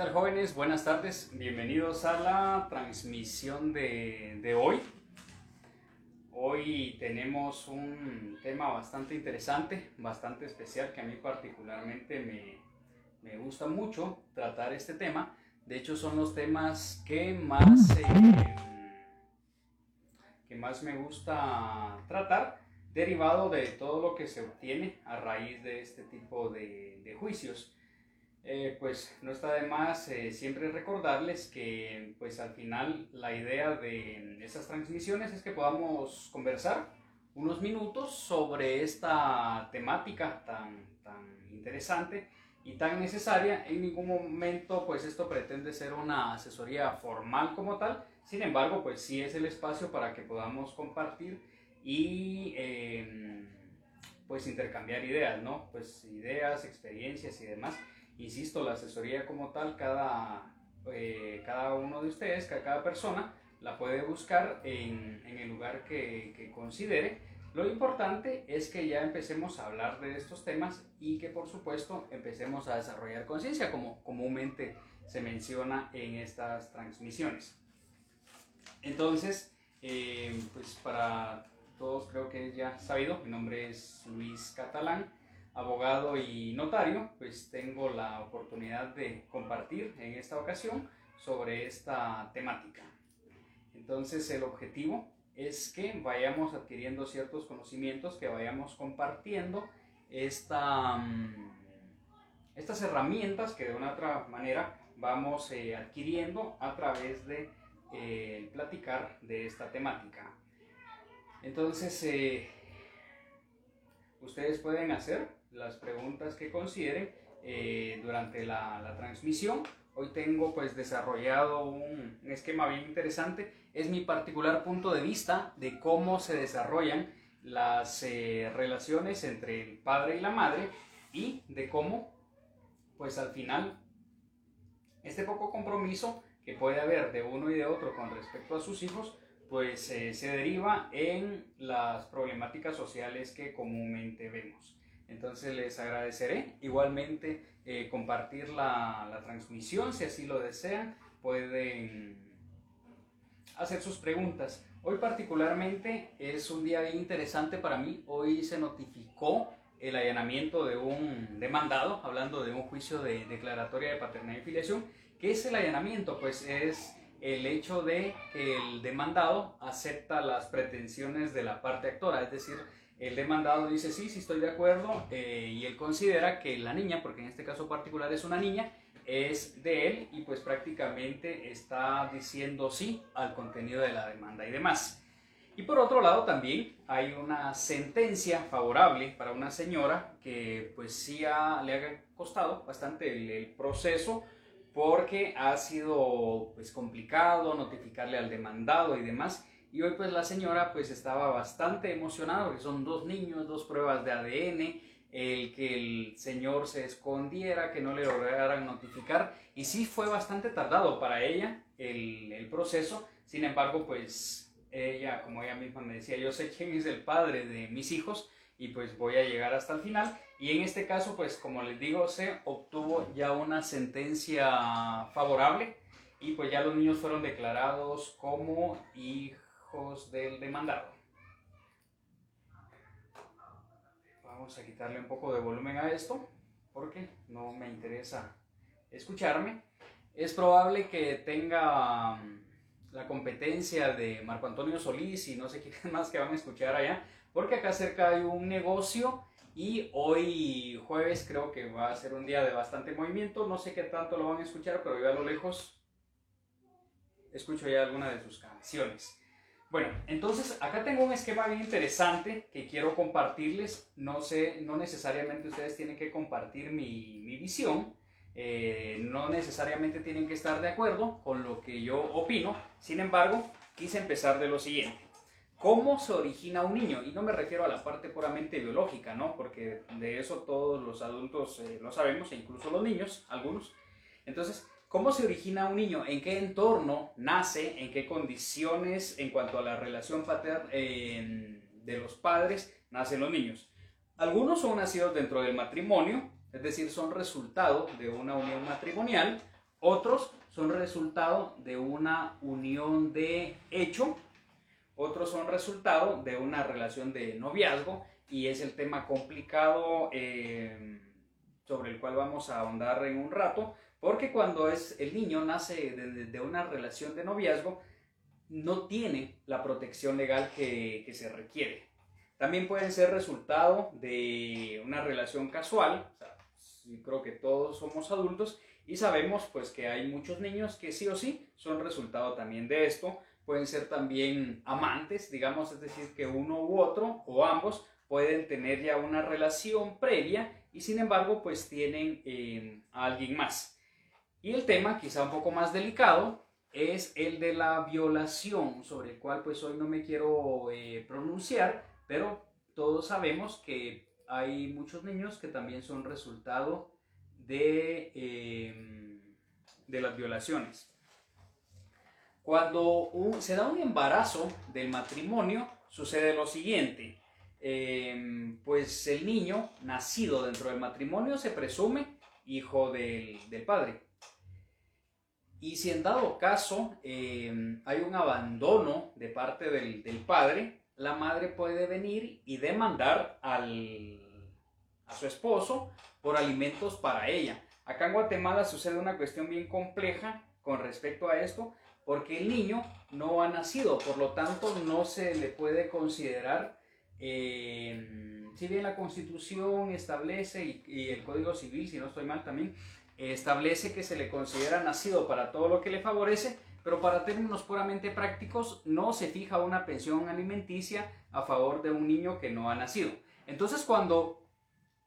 tal jóvenes? Buenas tardes, bienvenidos a la transmisión de, de, hoy. Hoy tenemos un tema bastante interesante, bastante especial, que a mí particularmente me, me gusta mucho tratar este tema. De hecho son los temas que más, eh, que más me gusta tratar, derivado de todo lo que se obtiene a raíz de este tipo de, de juicios. Eh, pues no está de más eh, siempre recordarles que pues al final la idea de esas transmisiones es que podamos conversar unos minutos sobre esta temática tan, tan interesante y tan necesaria. En ningún momento pues esto pretende ser una asesoría formal como tal, sin embargo pues sí es el espacio para que podamos compartir y em, pues intercambiar ideas, ¿no? Pues ideas, experiencias y demás Insisto, la asesoría como tal, cada, eh, cada uno de ustedes, cada, persona, la puede buscar en, en el lugar que, considere. Lo importante es que ya empecemos a hablar de estos temas y que por supuesto empecemos a desarrollar conciencia, como comúnmente se menciona en estas transmisiones. Entonces, eh, pues para todos creo que ya sabido, mi nombre es Luis Catalán abogado y notario, pues tengo la oportunidad de compartir en esta ocasión sobre esta temática. Entonces el objetivo es que vayamos adquiriendo ciertos conocimientos, que vayamos compartiendo esta, mm, estas herramientas que de una otra manera vamos eh, adquiriendo a través de eh, platicar de esta temática. Entonces, eh, ustedes pueden hacer las preguntas que consideren eh, durante la, la, transmisión. Hoy tengo pues desarrollado un, esquema bien interesante. Es mi particular punto de vista de cómo se desarrollan las eh, relaciones entre el padre y la madre y de cómo pues al final este poco compromiso que puede haber de uno y de otro con respecto a sus hijos pues eh, se deriva en las problemáticas sociales que comúnmente vemos. Entonces les agradeceré. Igualmente eh, compartir la, la, transmisión si así lo desean. Pueden hacer sus preguntas. Hoy particularmente es un día bien interesante para mí. Hoy se notificó el allanamiento de un demandado, hablando de un juicio de declaratoria de paternidad y filiación. ¿Qué es el allanamiento? Pues es el hecho de que el demandado acepta las pretensiones de la parte actora, es decir, el demandado dice sí, sí estoy de acuerdo eh, y él considera que la niña, porque en este caso particular es una niña, es de él y pues prácticamente está diciendo sí al contenido de la demanda y demás. Y por otro lado también hay una sentencia favorable para una señora que pues sí le ha costado bastante el, el proceso porque ha sido pues complicado notificarle al demandado y demás y hoy pues la señora pues estaba bastante emocionada porque son dos niños, dos pruebas de ADN, el que el señor se escondiera, que no le lograran notificar. Y sí fue bastante tardado para ella el, el proceso. Sin embargo pues ella, como ella misma me decía, yo sé quién es el padre de mis hijos y pues voy a llegar hasta el final. Y en este caso pues como les digo se obtuvo ya una sentencia favorable y pues ya los niños fueron declarados como hijos del demandado. Vamos a quitarle un poco de volumen a esto porque no me interesa escucharme. Es probable que tenga um, la competencia de Marco Antonio Solís y no sé quién más que van a escuchar allá, porque acá cerca hay un negocio y hoy jueves creo que va a ser un día de bastante movimiento. No sé qué tanto lo van a escuchar, pero yo a lo lejos escucho ya alguna de sus canciones. Bueno, entonces acá tengo un esquema bien interesante que quiero compartirles. No sé, no necesariamente ustedes tienen que compartir mi, mi visión, eh, no necesariamente tienen que estar de acuerdo con lo que yo opino. Sin embargo, quise empezar de lo siguiente. ¿Cómo se origina un niño? Y no me refiero a la parte puramente biológica, ¿no? Porque de eso todos los adultos eh, lo sabemos, e incluso los niños, algunos. Entonces, ¿Cómo se origina un niño? ¿En qué entorno nace? ¿En qué condiciones en cuanto a la relación paterna de los padres nacen los niños? Algunos son nacidos dentro del matrimonio, es decir, son resultado de una unión matrimonial. Otros son resultado de una unión de hecho, otros son resultado de una relación de noviazgo y es el tema complicado eh, sobre el cual vamos a ahondar en un rato, porque cuando es, el niño nace de, una relación de noviazgo, no tiene la protección legal que, que, se requiere. También pueden ser resultado de una relación casual, creo que todos somos adultos y sabemos pues que hay muchos niños que sí o sí son resultado también de esto. Pueden ser también amantes, digamos, es decir, que uno u otro o ambos pueden tener ya una relación previa y sin embargo pues tienen eh, a alguien más. Y el tema quizá un poco más delicado es el de la violación, sobre el cual pues hoy no me quiero eh, pronunciar, pero todos sabemos que hay muchos niños que también son resultado de, em, de las violaciones. Cuando se da un embarazo del matrimonio, sucede lo siguiente. Em, pues el niño nacido dentro del matrimonio se presume hijo del, padre. Y si en dado caso em, hay un abandono de parte del, del padre, la madre puede venir y demandar al, a su esposo por alimentos para ella. Acá en Guatemala sucede una cuestión bien compleja con respecto a esto, porque el niño no ha nacido, por lo tanto no se le puede considerar, eh, si bien la constitución establece y, el código civil, si no estoy mal también, establece que se le considera nacido para todo lo que le favorece, pero para términos puramente prácticos no se fija una pensión alimenticia a favor de un niño que no ha nacido. Entonces cuando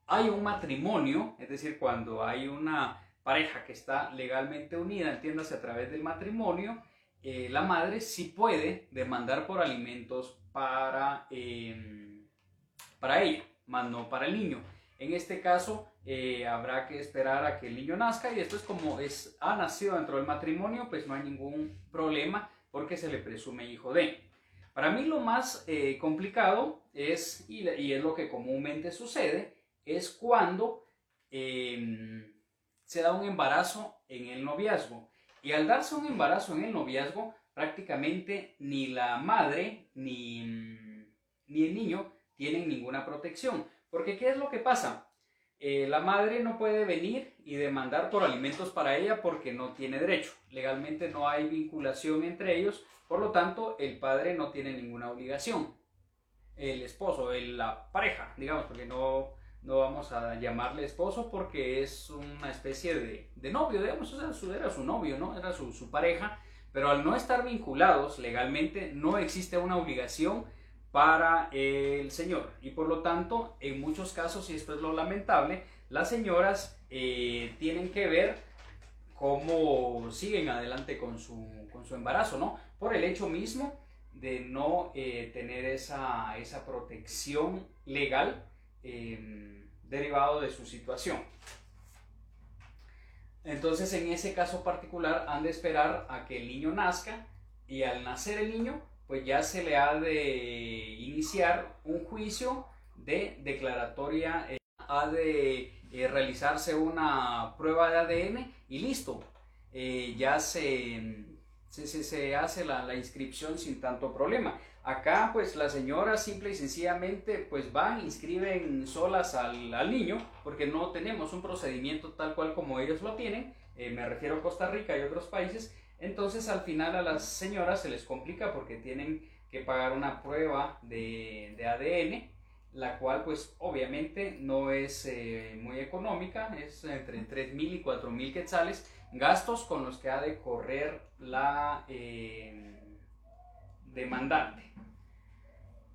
hay un matrimonio, es decir, cuando hay una pareja que está legalmente unida, entiéndase a través del matrimonio, eh, la madre sí puede demandar por alimentos para, em, para ella, más no para el niño. En este caso, eh, habrá que esperar a que el niño nazca y esto es como es, ha nacido dentro del matrimonio, pues no hay ningún problema porque se le presume hijo de. Para mí lo más eh, complicado es, y, es lo que comúnmente sucede, es cuando em, se da un embarazo en el noviazgo. Y al darse un embarazo en el noviazgo, prácticamente ni la madre ni, ni el niño tienen ninguna protección. Porque ¿qué es lo que pasa? Eh, la madre no puede venir y demandar por alimentos para ella porque no tiene derecho. Legalmente no hay vinculación entre ellos, por lo tanto el padre no tiene ninguna obligación. El esposo, la pareja, digamos, porque no, no vamos a llamarle esposo porque es una especie de, de novio, digamos, era su, era su novio, ¿no? Era su, su pareja, pero al no estar vinculados legalmente no existe una obligación para el señor. Y por lo tanto, en muchos casos, y esto es lo lamentable, las señoras eh, tienen que ver cómo siguen adelante con su, con su, embarazo, ¿no? Por el hecho mismo de no eh, tener esa, esa, protección legal em, derivado de su situación. Entonces, en ese caso particular, han de esperar a que el niño nazca y al nacer el niño, pues ya se le ha de iniciar un juicio de declaratoria, eh, ha de eh, realizarse una prueba de ADN y listo, eh, ya se, se, hace la, la, inscripción sin tanto problema. Acá pues las señoras simple y sencillamente pues van, inscriben solas al, al niño porque no tenemos un procedimiento tal cual como ellos lo tienen, me refiero a Costa Rica y otros países, entonces al final a las señoras se les complica porque tienen que pagar una prueba de, ADN, la cual pues obviamente no es eh, muy económica, es entre 3 mil y 4 mil quetzales, gastos con los que ha de correr la eh, demandante.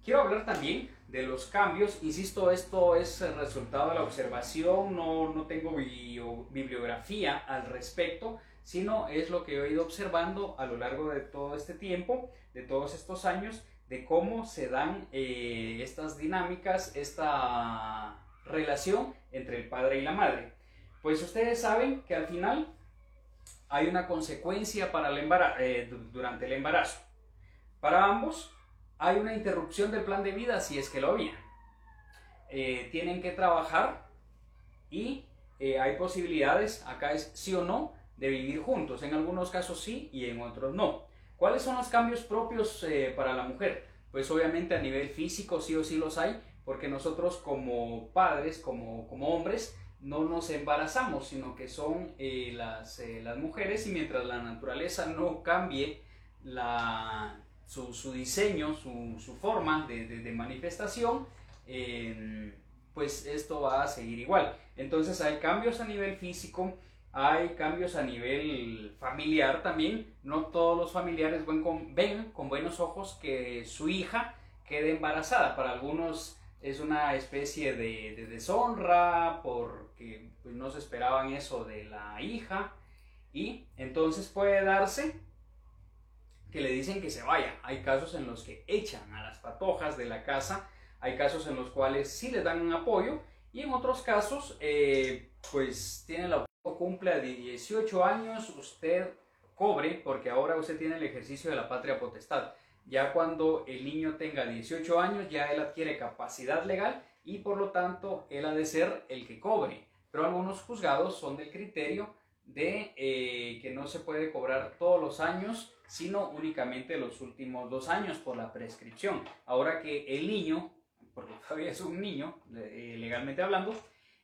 Quiero hablar también de los cambios, insisto, esto es el resultado de la observación, no, no tengo bibliografía al respecto, sino es lo que he ido observando a lo largo de todo este tiempo, de todos estos años, de cómo se dan eh, estas dinámicas, esta relación entre el padre y la madre. Pues ustedes saben que al final hay una consecuencia para el eh, durante el embarazo. Para ambos hay una interrupción del plan de vida si es que lo había. Eh, tienen que trabajar y hay posibilidades, acá es sí o no, de vivir juntos. En algunos casos sí y en otros no. ¿Cuáles son los cambios propios eh, para la mujer? Pues obviamente a nivel físico sí o sí los hay, porque nosotros como padres, como, como hombres, no nos embarazamos, sino que son eh, las, eh, las, mujeres y mientras la naturaleza no cambie la, su, diseño, su, su forma de, de, manifestación, em, pues esto va a seguir igual. Entonces hay cambios a nivel físico, hay cambios a nivel familiar también. No todos los familiares ven con, buenos ojos que su hija quede embarazada. Para algunos es una especie de, deshonra porque pues, no se esperaban eso de la hija y entonces puede darse que le dicen que se vaya. Hay casos en los que echan a las patojas de la casa, hay casos en los cuales sí les dan apoyo y en otros casos eh, pues tiene la cumple de 18 años usted cobre porque ahora usted tiene el ejercicio de la patria potestad. Ya cuando el niño tenga 18 años, ya él adquiere capacidad legal y por lo tanto él ha de ser el que cobre. Pero algunos juzgados son del criterio de eh, que no se puede cobrar todos los años, sino únicamente los últimos dos años por la prescripción. Ahora que el niño, porque todavía es un niño, eh, legalmente hablando,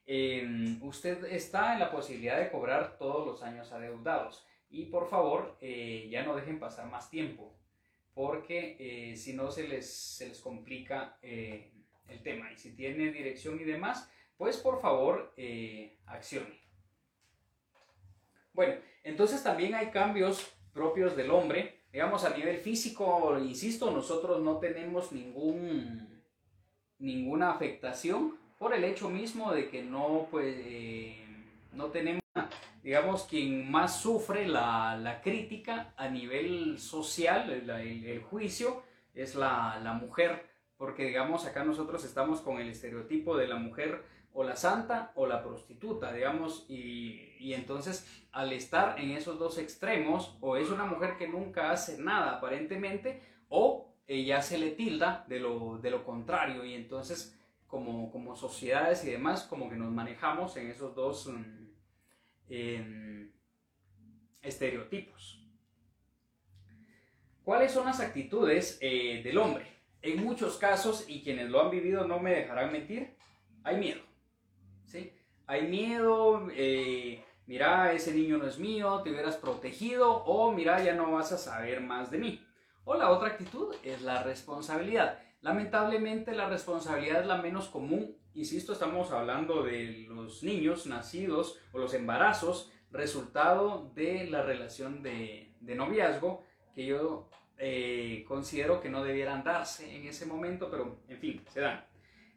eh, usted está en la posibilidad de cobrar todos los años adeudados. Y por favor, ya no dejen pasar más tiempo porque eh, si no se les, se les complica eh, el tema. Y si tiene dirección y demás, pues por favor eh, accione. Bueno, entonces también hay cambios propios del hombre. Digamos, a nivel físico, insisto, nosotros no tenemos ningún, ninguna afectación por el hecho mismo de que no, pues, no tenemos digamos, quien más sufre la, la crítica a nivel social, el, el, juicio, es la, la, mujer, porque digamos, acá nosotros estamos con el estereotipo de la mujer o la santa o la prostituta, digamos, y, y entonces al estar en esos dos extremos, o es una mujer que nunca hace nada aparentemente, o ella se le tilda de lo, de lo contrario, y entonces como, como sociedades y demás, como que nos manejamos en esos dos... Mm, estereotipos. ¿Cuáles son las actitudes eh, del hombre? En muchos casos, y quienes lo han vivido no me dejarán mentir, hay miedo. ¿sí? Hay miedo, eh, mira, ese niño no es mío, te hubieras protegido, o mira, ya no vas a saber más de mí. O la otra actitud es la responsabilidad. Lamentablemente la responsabilidad es la menos común. Insisto, estamos hablando de los niños nacidos o los embarazos resultado de la relación de, noviazgo que yo eh, considero que no debieran darse en ese momento, pero en fin, se dan.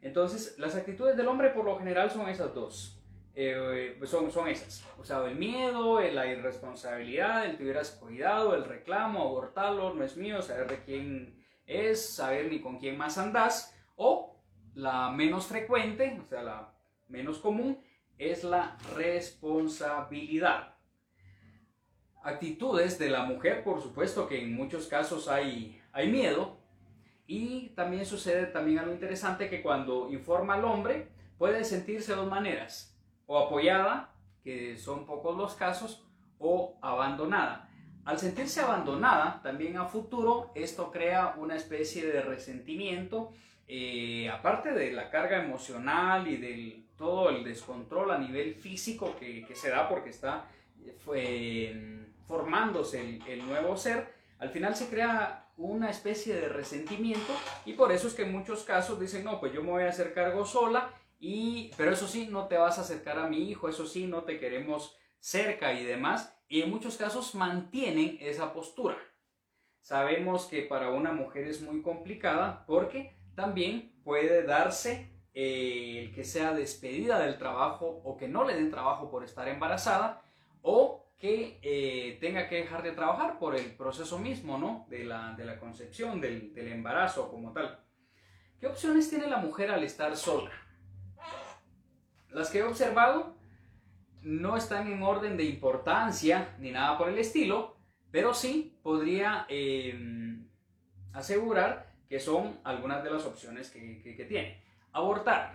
Entonces, las actitudes del hombre por lo general son esas dos. Eh, pues son, son esas. O sea, el miedo, la irresponsabilidad, el te hubieras cuidado, el reclamo, abortarlo, no es mío, saber de quién es saber ni con quién más andás, o la menos frecuente, o sea, la menos común, es la responsabilidad. Actitudes de la mujer, por supuesto que en muchos casos hay, hay miedo, y también sucede también algo interesante que cuando informa al hombre puede sentirse dos maneras, o apoyada, que son pocos los casos, o abandonada. Al sentirse abandonada, también a futuro, esto crea una especie de resentimiento, eh, aparte de la carga emocional y del todo el descontrol a nivel físico que, se da porque está formándose el, el, nuevo ser, al final se crea una especie de resentimiento y por eso es que en muchos casos dicen, no, pues yo me voy a hacer cargo sola, y, pero eso sí, no te vas a acercar a mi hijo, eso sí, no te queremos cerca y demás, y en muchos casos mantienen esa postura. Sabemos que para una mujer es muy complicada porque también puede darse eh, el que sea despedida del trabajo o que no le den trabajo por estar embarazada o que eh, tenga que dejar de trabajar por el proceso mismo ¿no? de, la, de la concepción, del, del embarazo como tal. ¿Qué opciones tiene la mujer al estar sola? Las que he observado no están en orden de importancia ni nada por el estilo, pero sí podría em, asegurar que son algunas de las opciones que, tiene. Abortar.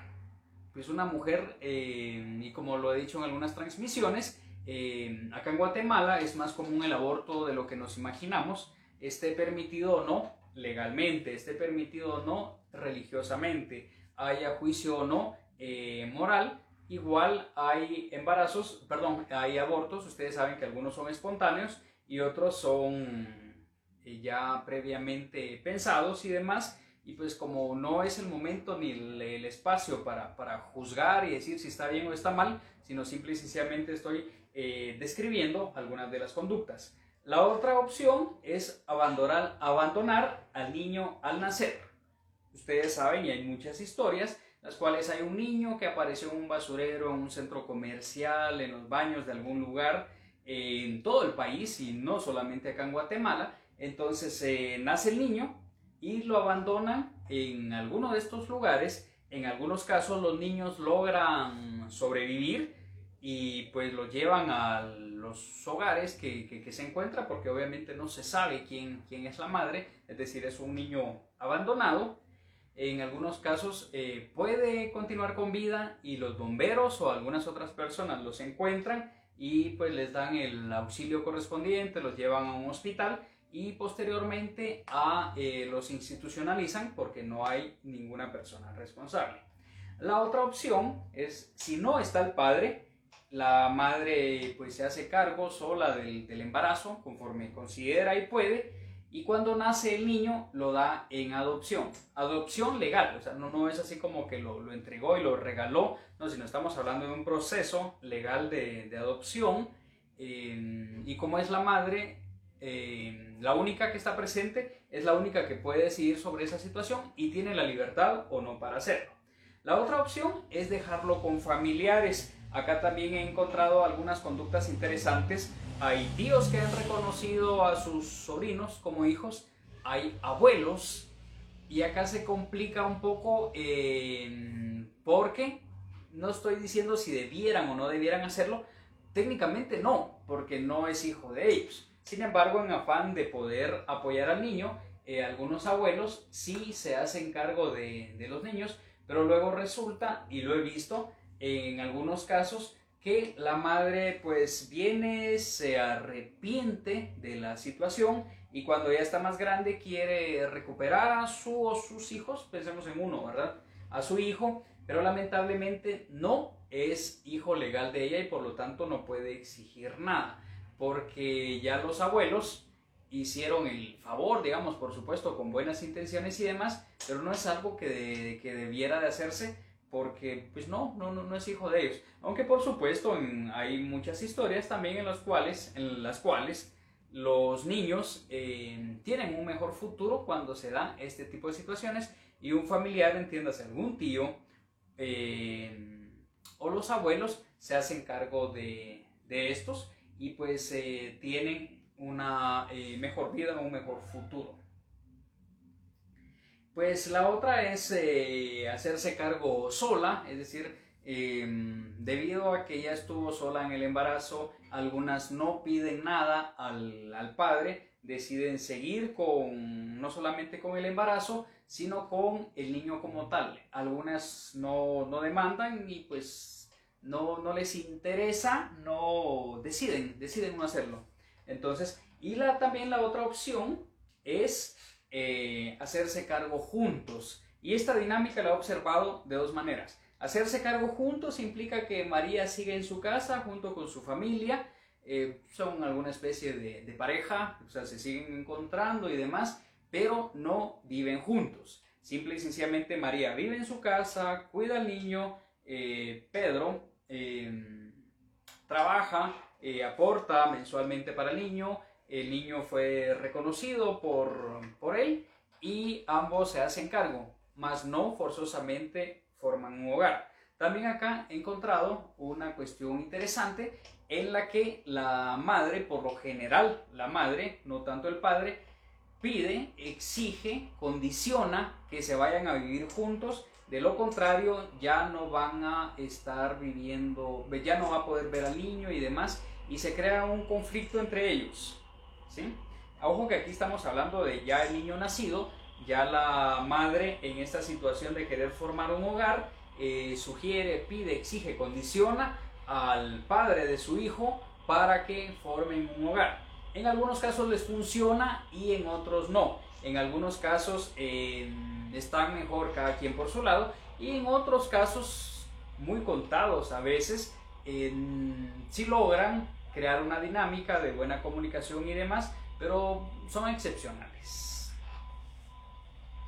Pues una mujer, em, y como lo he dicho en algunas transmisiones, Eh, acá en Guatemala es más común el aborto de lo que nos imaginamos, esté permitido o no legalmente, esté permitido o no religiosamente, haya juicio o no eh, moral. Igual hay embarazos, perdón, hay abortos, ustedes saben que algunos son espontáneos y otros son eh, ya previamente pensados y demás. Y pues como no es el momento ni el, espacio para, para, juzgar y decir si está bien o está mal, sino simple y sencillamente estoy eh, describiendo algunas de las conductas. La otra opción es abandonar, abandonar al niño al nacer. Ustedes saben, y hay muchas historias, las cuales hay un niño que apareció en un basurero, en un centro comercial, en los baños de algún lugar, en todo el país y no solamente acá en Guatemala. Entonces eh, nace el niño y lo abandonan en alguno de estos lugares. En algunos casos los niños logran sobrevivir y pues lo llevan a los hogares que, que, se encuentra porque obviamente no se sabe quién, quién es la madre, es decir, es un niño abandonado. En algunos casos eh, puede continuar con vida y los bomberos o algunas otras personas los encuentran y pues les dan el auxilio correspondiente, los llevan a un hospital y posteriormente a, eh, los institucionalizan porque no hay ninguna persona responsable. La otra opción es si no está el padre, la madre pues se hace cargo sola del, embarazo conforme considera y puede y cuando nace el niño lo da en adopción. Adopción legal, o sea, no, no es así como que lo, entregó y lo regaló, no, sino estamos hablando de un proceso legal de, adopción eh, y como es la madre, eh, la única que está presente es la única que puede decidir sobre esa situación y tiene la libertad o no para hacerlo. La otra opción es dejarlo con familiares Acá también he encontrado algunas conductas interesantes. Hay tíos que han reconocido a sus sobrinos como hijos, hay abuelos, y acá se complica un poco eh, porque no estoy diciendo si debieran o no debieran hacerlo, técnicamente no, porque no es hijo de ellos. Sin embargo, en afán de poder apoyar al niño, eh, algunos abuelos sí se hacen cargo de los niños, pero luego resulta, y lo he visto, en algunos casos que la madre pues viene, se arrepiente de la situación y cuando ya está más grande quiere recuperar a su o sus hijos, pensemos en uno, ¿verdad? A su hijo, pero lamentablemente no es hijo legal de ella y por lo tanto no puede exigir nada, porque ya los abuelos hicieron el favor, digamos, por supuesto, con buenas intenciones y demás, pero no es algo que, que debiera de hacerse porque pues no, no, no, es hijo de ellos. Aunque por supuesto hay muchas historias también en las cuales, en las cuales los niños eh, tienen un mejor futuro cuando se dan este tipo de situaciones y un familiar, entiéndase, algún tío eh, o los abuelos se hacen cargo de, estos y pues eh, tienen una mejor vida, un mejor futuro. Pues la otra es eh, hacerse cargo sola, es decir, em, debido a que ella estuvo sola en el embarazo, algunas no piden nada al, padre, deciden seguir con no solamente con el embarazo, sino con el niño como tal. Algunas no, demandan y pues no, no, les interesa, no deciden, deciden no hacerlo. Entonces, y la, también la otra opción es eh, hacerse cargo juntos. Y esta dinámica la he observado de dos maneras. Hacerse cargo juntos implica que María sigue en su casa junto con su familia, eh, son alguna especie de, pareja, o sea, se siguen encontrando y demás, pero no viven juntos. Simple y sencillamente María vive en su casa, cuida al niño, eh, Pedro trabaja, aporta mensualmente para el niño, el niño fue reconocido por, por él y ambos se hacen cargo, mas no forzosamente forman un hogar. También acá he encontrado una cuestión interesante en la que la madre, por lo general la madre, no tanto el padre, pide, exige, condiciona que se vayan a vivir juntos. De lo contrario, ya no van a estar viviendo, ya no va a poder ver al niño y demás, y se crea un conflicto entre ellos. ¿Sí? Ojo que aquí estamos hablando de ya el niño nacido, ya la madre en esta situación de querer formar un hogar, eh, sugiere, pide, exige, condiciona al padre de su hijo para que formen un hogar. En algunos casos les funciona y en otros no. En algunos casos eh, están mejor cada quien por su lado y en otros casos, muy contados a veces, sí logran crear una dinámica de buena comunicación y demás, pero son excepcionales.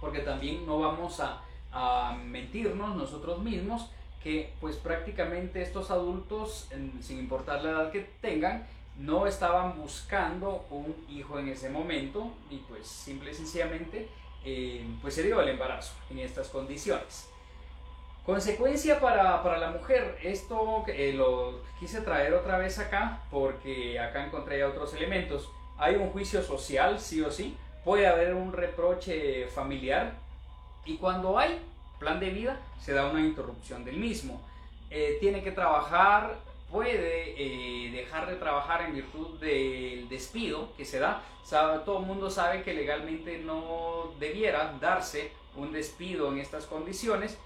Porque también no vamos a, a mentirnos nosotros mismos que pues prácticamente estos adultos, sin importar la edad que tengan, no estaban buscando un hijo en ese momento y pues simple y sencillamente eh, pues se dio el embarazo en estas condiciones. Consecuencia para, para la mujer, esto eh, lo quise traer otra vez acá porque acá encontré otros elementos. Hay un juicio social, sí o sí, puede haber un reproche familiar y cuando hay plan de vida se da una interrupción del mismo. Eh, tiene que trabajar, puede eh, dejar de trabajar en virtud del despido que se da. todo el mundo sabe que legalmente no debiera darse un despido en estas condiciones,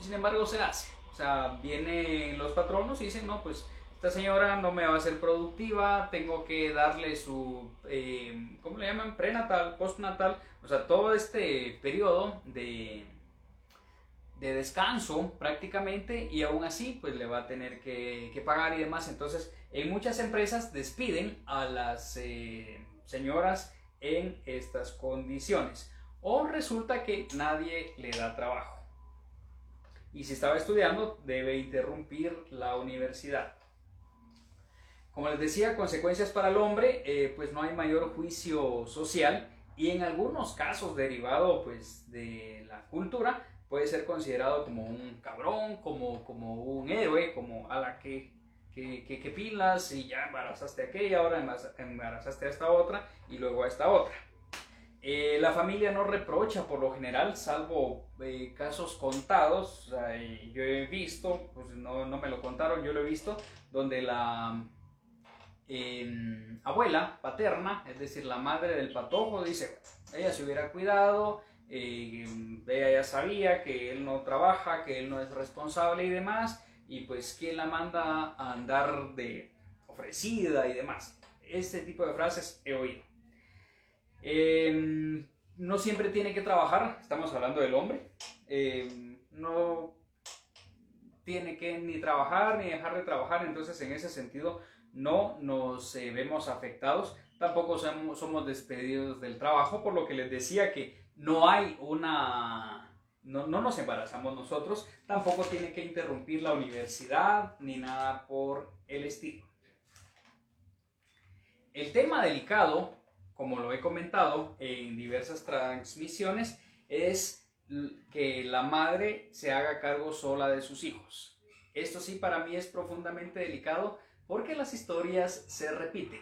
sin embargo se hace. O sea, vienen los patronos y dicen, no, pues esta señora no me va a ser productiva, tengo que darle su, eh, ¿cómo le llaman? Prenatal, postnatal, o sea, todo este periodo de de descanso prácticamente y aún así pues le va a tener que, pagar y demás. Entonces en muchas empresas despiden a las eh, señoras en estas condiciones o resulta que nadie le da trabajo. Y si estaba estudiando debe interrumpir la universidad. Como les decía, consecuencias para el hombre, eh, pues no hay mayor juicio social y en algunos casos derivado pues de la cultura, puede ser considerado como un cabrón, como, como un héroe, como a la que, que, que, pilas y ya embarazaste a aquella, ahora embarazaste a esta otra y luego a esta otra. Eh, la familia no reprocha por lo general, salvo eh, casos contados. yo he visto, pues no, no, me lo contaron, yo lo he visto, donde la em, abuela paterna, es decir, la madre del patojo, dice, ella se hubiera cuidado, eh, ella ya sabía que él no trabaja, que él no es responsable y demás, y pues quién la manda a andar de ofrecida y demás. Este tipo de frases he oído. Em, no siempre tiene que trabajar, estamos hablando del hombre. Em, no tiene que ni trabajar ni dejar de trabajar, entonces en ese sentido no nos eh, vemos afectados. Tampoco somos, despedidos del trabajo, por lo que les decía que no hay una... No, nos embarazamos nosotros, tampoco tiene que interrumpir la universidad ni nada por el estilo. El tema delicado, como lo he comentado en diversas transmisiones, es que la madre se haga cargo sola de sus hijos. Esto sí para mí es profundamente delicado porque las historias se repiten.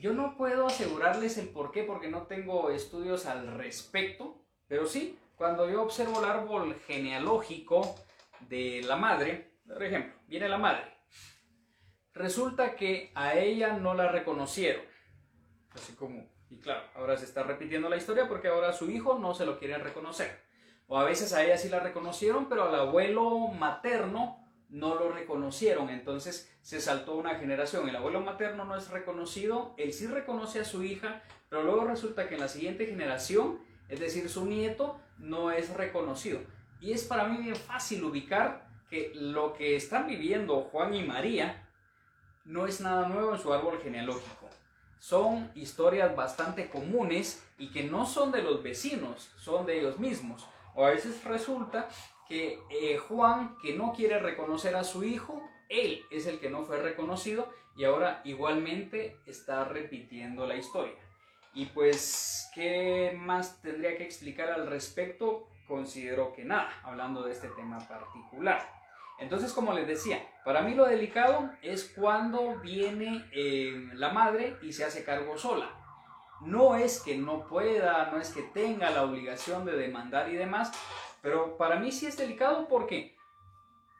Yo no puedo asegurarles el por qué porque no tengo estudios al respecto, pero sí, cuando yo observo el árbol genealógico de la madre, por ejemplo, viene la madre, resulta que a ella no la reconocieron, así como, y claro, ahora se está repitiendo la historia porque ahora su hijo no se lo quiere reconocer. O a veces a ella sí la reconocieron, pero al abuelo materno no lo reconocieron, entonces se saltó una generación. El abuelo materno no es reconocido, él sí reconoce a su hija, pero luego resulta que en la siguiente generación, es decir, su nieto, no es reconocido. Y es para mí bien fácil ubicar que lo que están viviendo Juan y María no es nada nuevo en su árbol genealógico. Son historias bastante comunes y que no son de los vecinos, son de ellos mismos. O a veces resulta que eh, Juan, que no quiere reconocer a su hijo, él es el que no fue reconocido y ahora igualmente está repitiendo la historia. Y pues, ¿qué más tendría que explicar al respecto? Considero que nada, hablando de este tema particular. Entonces, como les decía, para mí lo delicado es cuando viene eh, la madre y se hace cargo sola. No es que no pueda, no es que tenga la obligación de demandar y demás, pero para mí sí es delicado porque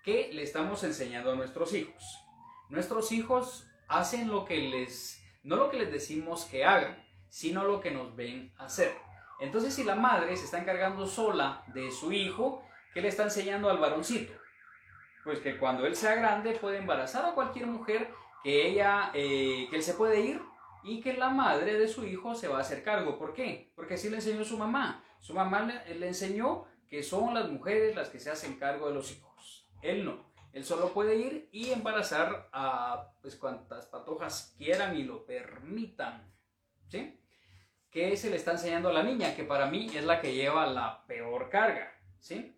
¿qué le estamos enseñando a nuestros hijos? Nuestros hijos hacen lo que les, no lo que les decimos que hagan, sino lo que nos ven hacer. Entonces si la madre se está encargando sola de su hijo, ¿qué le está enseñando al varoncito? Pues que cuando él sea grande puede embarazar a cualquier mujer que ella, eh, que él se puede ir y que la madre de su hijo se va a hacer cargo. ¿Por qué? Porque así le enseñó su mamá. Su mamá le, enseñó que son las mujeres las que se hacen cargo de los hijos. Él no. Él solo puede ir y embarazar a pues cuantas patojas quieran y lo permitan. ¿Sí? ¿Qué se le está enseñando a la niña? Que para mí es la que lleva la peor carga. ¿Sí?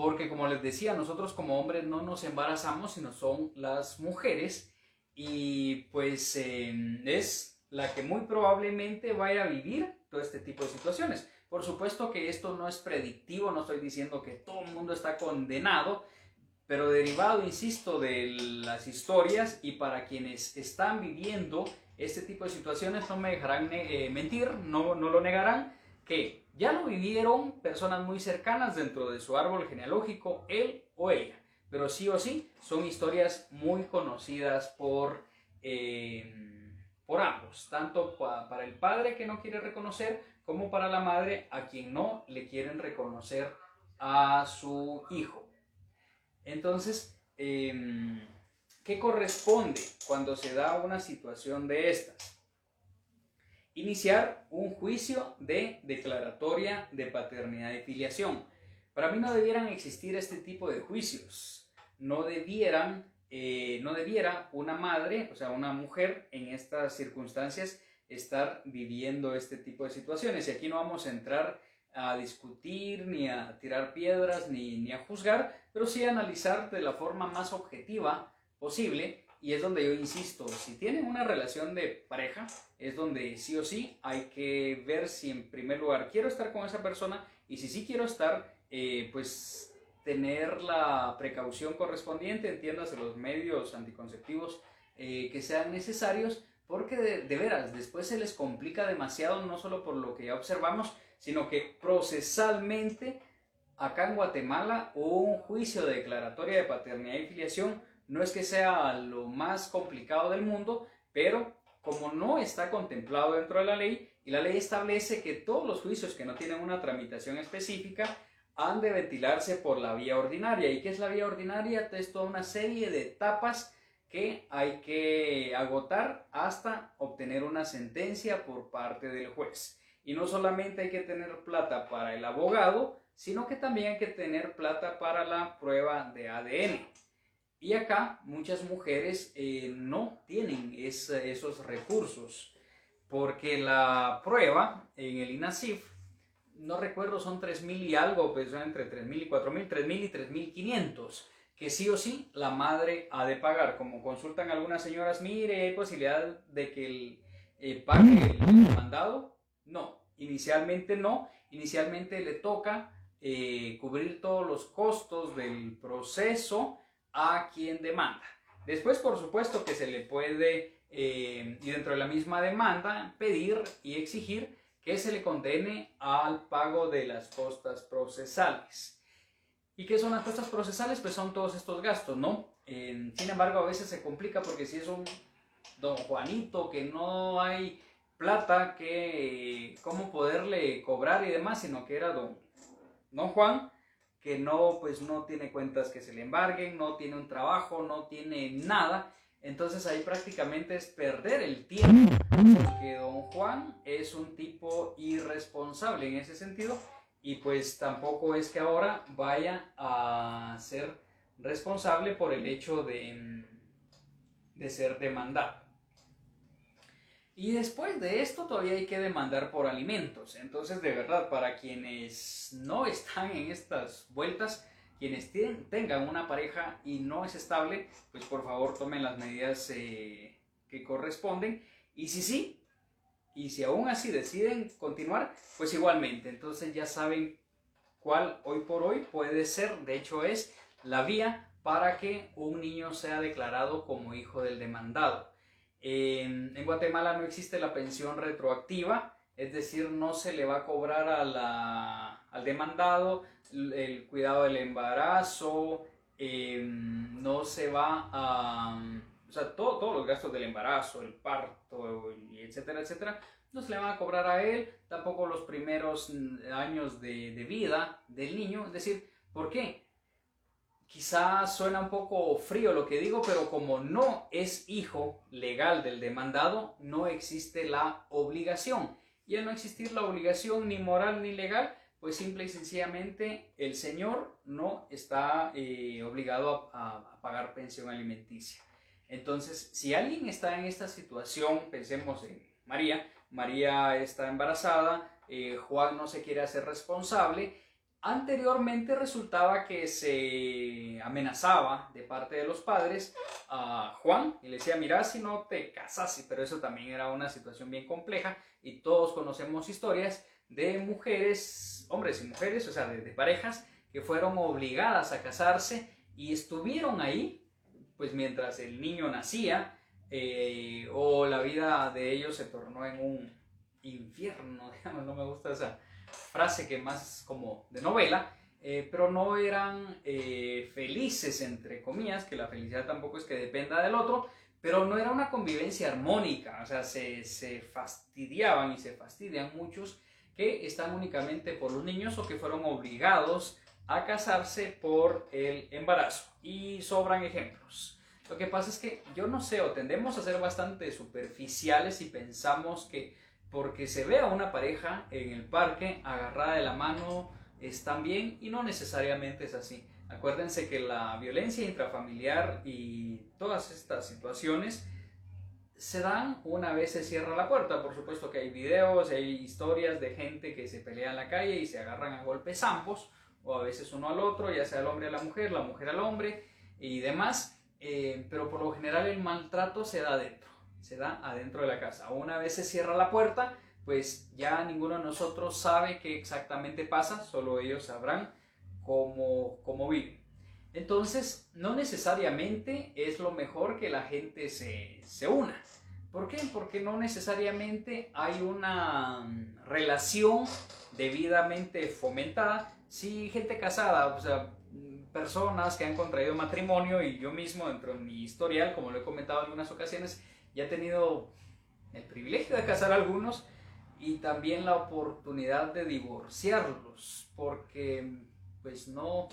Porque como les decía, nosotros como hombres no nos embarazamos, sino son las mujeres. Y pues em, es la que muy probablemente vaya a vivir todo este tipo de situaciones. Por supuesto que esto no es predictivo, no estoy diciendo que todo el mundo está condenado, pero derivado, insisto, de las historias y para quienes están viviendo este tipo de situaciones no me dejarán eh, mentir, no, no lo negarán, que ya lo vivieron personas muy cercanas dentro de su árbol genealógico, él o ella, pero sí o sí son historias muy conocidas por, eh, por ambos, tanto para el padre que no quiere reconocer como para la madre a quien no le quieren reconocer a su hijo. Entonces, em, ¿qué corresponde cuando se da una situación de estas? Iniciar un juicio de declaratoria de paternidad y filiación. Para mí no debieran existir este tipo de juicios. No debieran, eh, no debiera una madre, o sea, una mujer en estas circunstancias estar viviendo este tipo de situaciones. Y aquí no vamos a entrar a discutir, ni a tirar piedras, ni, ni, a juzgar, pero sí a analizar de la forma más objetiva posible. Y es donde yo insisto, si tienen una relación de pareja, es donde sí o sí hay que ver si en primer lugar quiero estar con esa persona y si sí quiero estar, eh, pues tener la precaución correspondiente, entiéndase los medios anticonceptivos eh, que sean necesarios, porque de, veras después se les complica demasiado, no solo por lo que ya observamos, sino que procesalmente acá en Guatemala un juicio de declaratoria de paternidad y filiación no es que sea lo más complicado del mundo, pero como no está contemplado dentro de la ley y la ley establece que todos los juicios que no tienen una tramitación específica han de ventilarse por la vía ordinaria. ¿Y qué es la vía ordinaria? Es toda una serie de etapas que hay que agotar hasta obtener una sentencia por parte del juez. Y no solamente hay que tener plata para el abogado, sino que también hay que tener plata para la prueba de ADN. Y acá muchas mujeres eh, no tienen esos recursos, porque la prueba en el INASIF, no recuerdo, son 3.000 y algo, pues entre 3.000 y 4.000, 3.000 y 3.500, que sí o sí la madre ha de pagar. Como consultan algunas señoras, mire, hay posibilidad de que el, eh, pague el mandado no, inicialmente no. Inicialmente le toca eh, cubrir todos los costos del proceso a quien demanda. Después, por supuesto, que se le puede, eh, y dentro de la misma demanda, pedir y exigir que se le condene al pago de las costas procesales. ¿Y qué son las costas procesales? Pues son todos estos gastos, ¿no? sin embargo, a veces se complica porque si es un don Juanito que no hay plata, que cómo poderle cobrar y demás, sino que era don, don Juan, que no, pues no tiene cuentas que se le embarguen, no tiene un trabajo, no tiene nada. Entonces ahí prácticamente es perder el tiempo, porque don Juan es un tipo irresponsable en ese sentido y pues tampoco es que ahora vaya a ser responsable por el hecho de, de ser demandado. Y después de esto todavía hay que demandar por alimentos. Entonces, de verdad, para quienes no están en estas vueltas, quienes tengan una pareja y no es estable, pues por favor tomen las medidas eh, que corresponden. Y si sí, y si aún así deciden continuar, pues igualmente. Entonces ya saben cuál hoy por hoy puede ser, de hecho es la vía para que un niño sea declarado como hijo del demandado. En, Guatemala no existe la pensión retroactiva, es decir, no se le va a cobrar al demandado el cuidado del embarazo, em, no se va a... O sea, todos los gastos del embarazo, el parto, etcétera, etcétera, no se le van a cobrar a él, tampoco los primeros años de, de vida del niño. Es decir, ¿por qué? Quizás suena un poco frío lo que digo, pero como no es hijo legal del demandado, no existe la obligación. Y al no existir la obligación ni moral ni legal, pues simple y sencillamente el señor no está eh, obligado a, pagar pensión alimenticia. Entonces, si alguien está en esta situación, pensemos en María, María está embarazada, eh, Juan no se quiere hacer responsable, anteriormente resultaba que se amenazaba de parte de los padres a Juan y le decía, mira, si no te casas, pero eso también era una situación bien compleja y todos conocemos historias de mujeres, hombres y mujeres, o sea, de, parejas que fueron obligadas a casarse y estuvieron ahí, pues mientras el niño nacía, eh, o la vida de ellos se tornó en un infierno, digamos, no me gusta esa frase que más como de novela, eh, pero no eran eh, felices, entre comillas, que la felicidad tampoco es que dependa del otro, pero no era una convivencia armónica, o sea, se, se fastidiaban y se fastidian muchos que están únicamente por los niños o que fueron obligados a casarse por el embarazo. Y sobran ejemplos. Lo que pasa es que yo no sé, o tendemos a ser bastante superficiales y pensamos que porque se ve a una pareja en el parque agarrada de la mano están bien y no necesariamente es así. Acuérdense que la violencia intrafamiliar y todas estas situaciones se dan una vez se cierra la puerta. Por supuesto que hay videos, hay historias de gente que se pelea en la calle y se agarran a golpes ambos, o a veces uno al otro, ya sea el hombre a la mujer, la mujer al hombre y demás. Eh, pero por lo general el maltrato se da adentro, se da adentro de la casa. Una vez se cierra la puerta, pues ya ninguno de nosotros sabe qué exactamente pasa, solo ellos sabrán cómo, cómo viven. Entonces, no necesariamente es lo mejor que la gente se, se una. ¿Por qué? Porque no necesariamente hay una mm, relación debidamente fomentada. Si gente casada, o sea, personas que han contraído matrimonio y yo mismo dentro de mi historial, como lo he comentado en algunas ocasiones, ya he tenido el privilegio de casar a algunos y también la oportunidad de divorciarlos, porque pues no,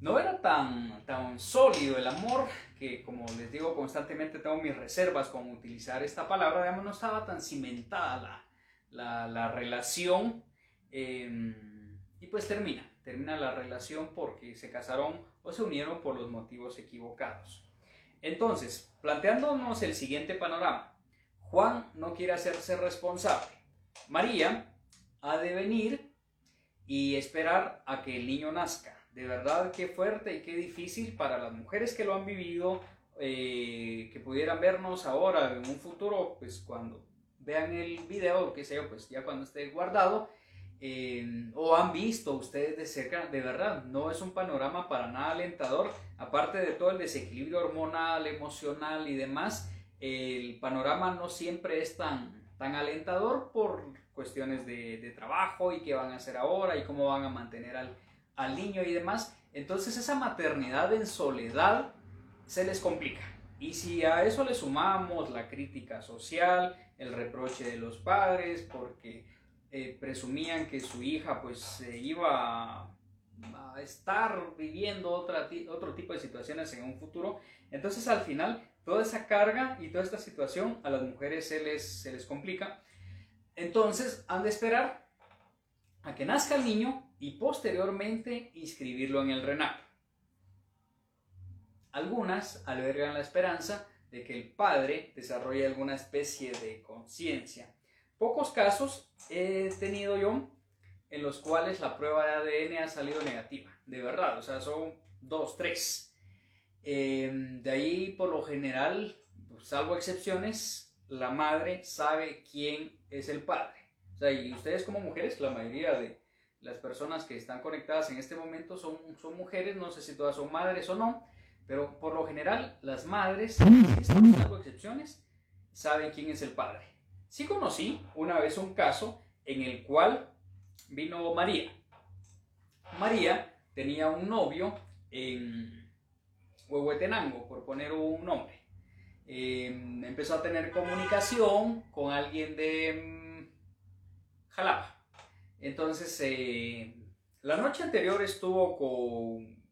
no era tan, tan sólido el amor que, como les digo constantemente, tengo mis reservas con utilizar esta palabra, digamos, no estaba tan cimentada la, la, relación em, y pues termina, termina la relación porque se casaron o se unieron por los motivos equivocados. Entonces, planteándonos el siguiente panorama, Juan no quiere hacerse responsable. María ha de venir y esperar a que el niño nazca de verdad qué fuerte y qué difícil para las mujeres que lo han vivido, eh, que pudieran vernos ahora en un futuro, pues cuando vean el video, qué sé yo, pues ya cuando esté guardado, o han visto ustedes de cerca, de verdad, no es un panorama para nada alentador, aparte de todo el desequilibrio hormonal, emocional y demás, el panorama no siempre es tan, tan alentador por cuestiones de, de trabajo y qué van a hacer ahora y cómo van a mantener al, al niño y demás, entonces esa maternidad en soledad se les complica. Y si a eso le sumamos la crítica social, el reproche de los padres, porque eh, presumían que su hija pues se iba a, estar viviendo otra, otro tipo de situaciones en un futuro, entonces al final toda esa carga y toda esta situación a las mujeres se les, se les complica. Entonces han de esperar a que nazca el niño y posteriormente inscribirlo en el RENAP. Algunas albergan la esperanza de que el padre desarrolle alguna especie de conciencia. Pocos casos he tenido yo en los cuales la prueba de ADN ha salido negativa, de verdad, o sea, son dos, tres. Em, de ahí, por lo general, salvo excepciones, la madre sabe quién es el padre. O sea, y ustedes como mujeres, la mayoría de, las personas que están conectadas en este momento son, son mujeres, no sé si todas son madres o no, pero por lo general las madres, salvo excepciones, saben quién es el padre. Sí conocí una vez un caso en el cual vino María. María tenía un novio en Huehuetenango, por poner un nombre. Em, empezó a tener comunicación con alguien de mm, Jalapa entonces, eh, la noche anterior estuvo con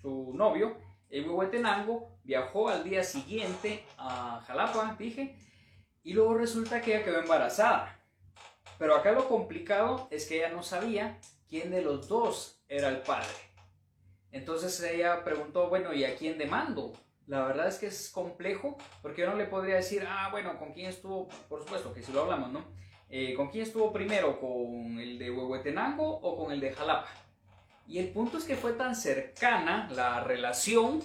su novio en Huehuetenango, viajó al día siguiente a Jalapa, dije, y luego resulta que ella quedó embarazada. Pero acá lo complicado es que ella no sabía quién de los dos era el padre. Entonces ella preguntó, bueno, ¿y a quién demando? La verdad es que es complejo porque yo no le podría decir, ah, bueno, ¿con quién estuvo? Por supuesto que si lo hablamos, ¿no? Eh, ¿Con quién estuvo primero? ¿Con el de Huehuetenango o con el de Jalapa? Y el punto es que fue tan cercana la relación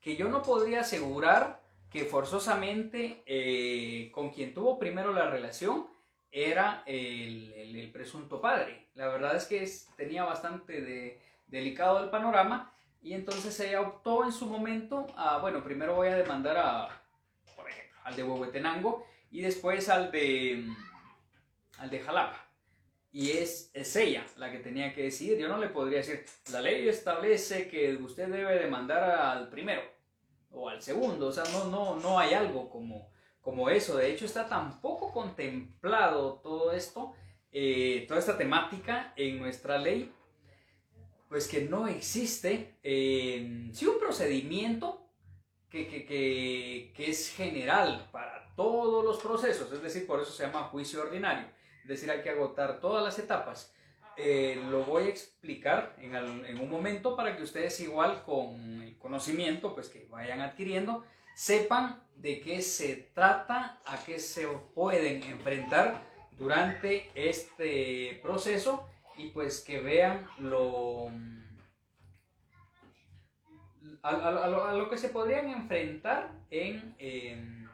que yo no podría asegurar que forzosamente eh, con quien tuvo primero la relación era el, presunto padre. La verdad es que tenía bastante de, delicado el panorama y entonces ella optó en su momento a, bueno, primero voy a demandar a, por ejemplo, al de Huehuetenango y después al de, al de Jalapa. Y es, es ella la que tenía que decidir. Yo no le podría decir, la ley establece que usted debe demandar al primero o al segundo. O sea, no, no, no hay algo como, como eso. De hecho, está tan poco contemplado todo esto, eh, toda esta temática en nuestra ley, pues que no existe eh, sí un procedimiento que, que, que, que, es general para todos los procesos, es decir, por eso se llama juicio ordinario, es decir, hay que agotar todas las etapas. Eh, lo voy a explicar en, un momento para que ustedes igual con el conocimiento pues que vayan adquiriendo sepan de qué se trata, a qué se pueden enfrentar durante este proceso y pues que vean lo, a, lo, que se podrían enfrentar en,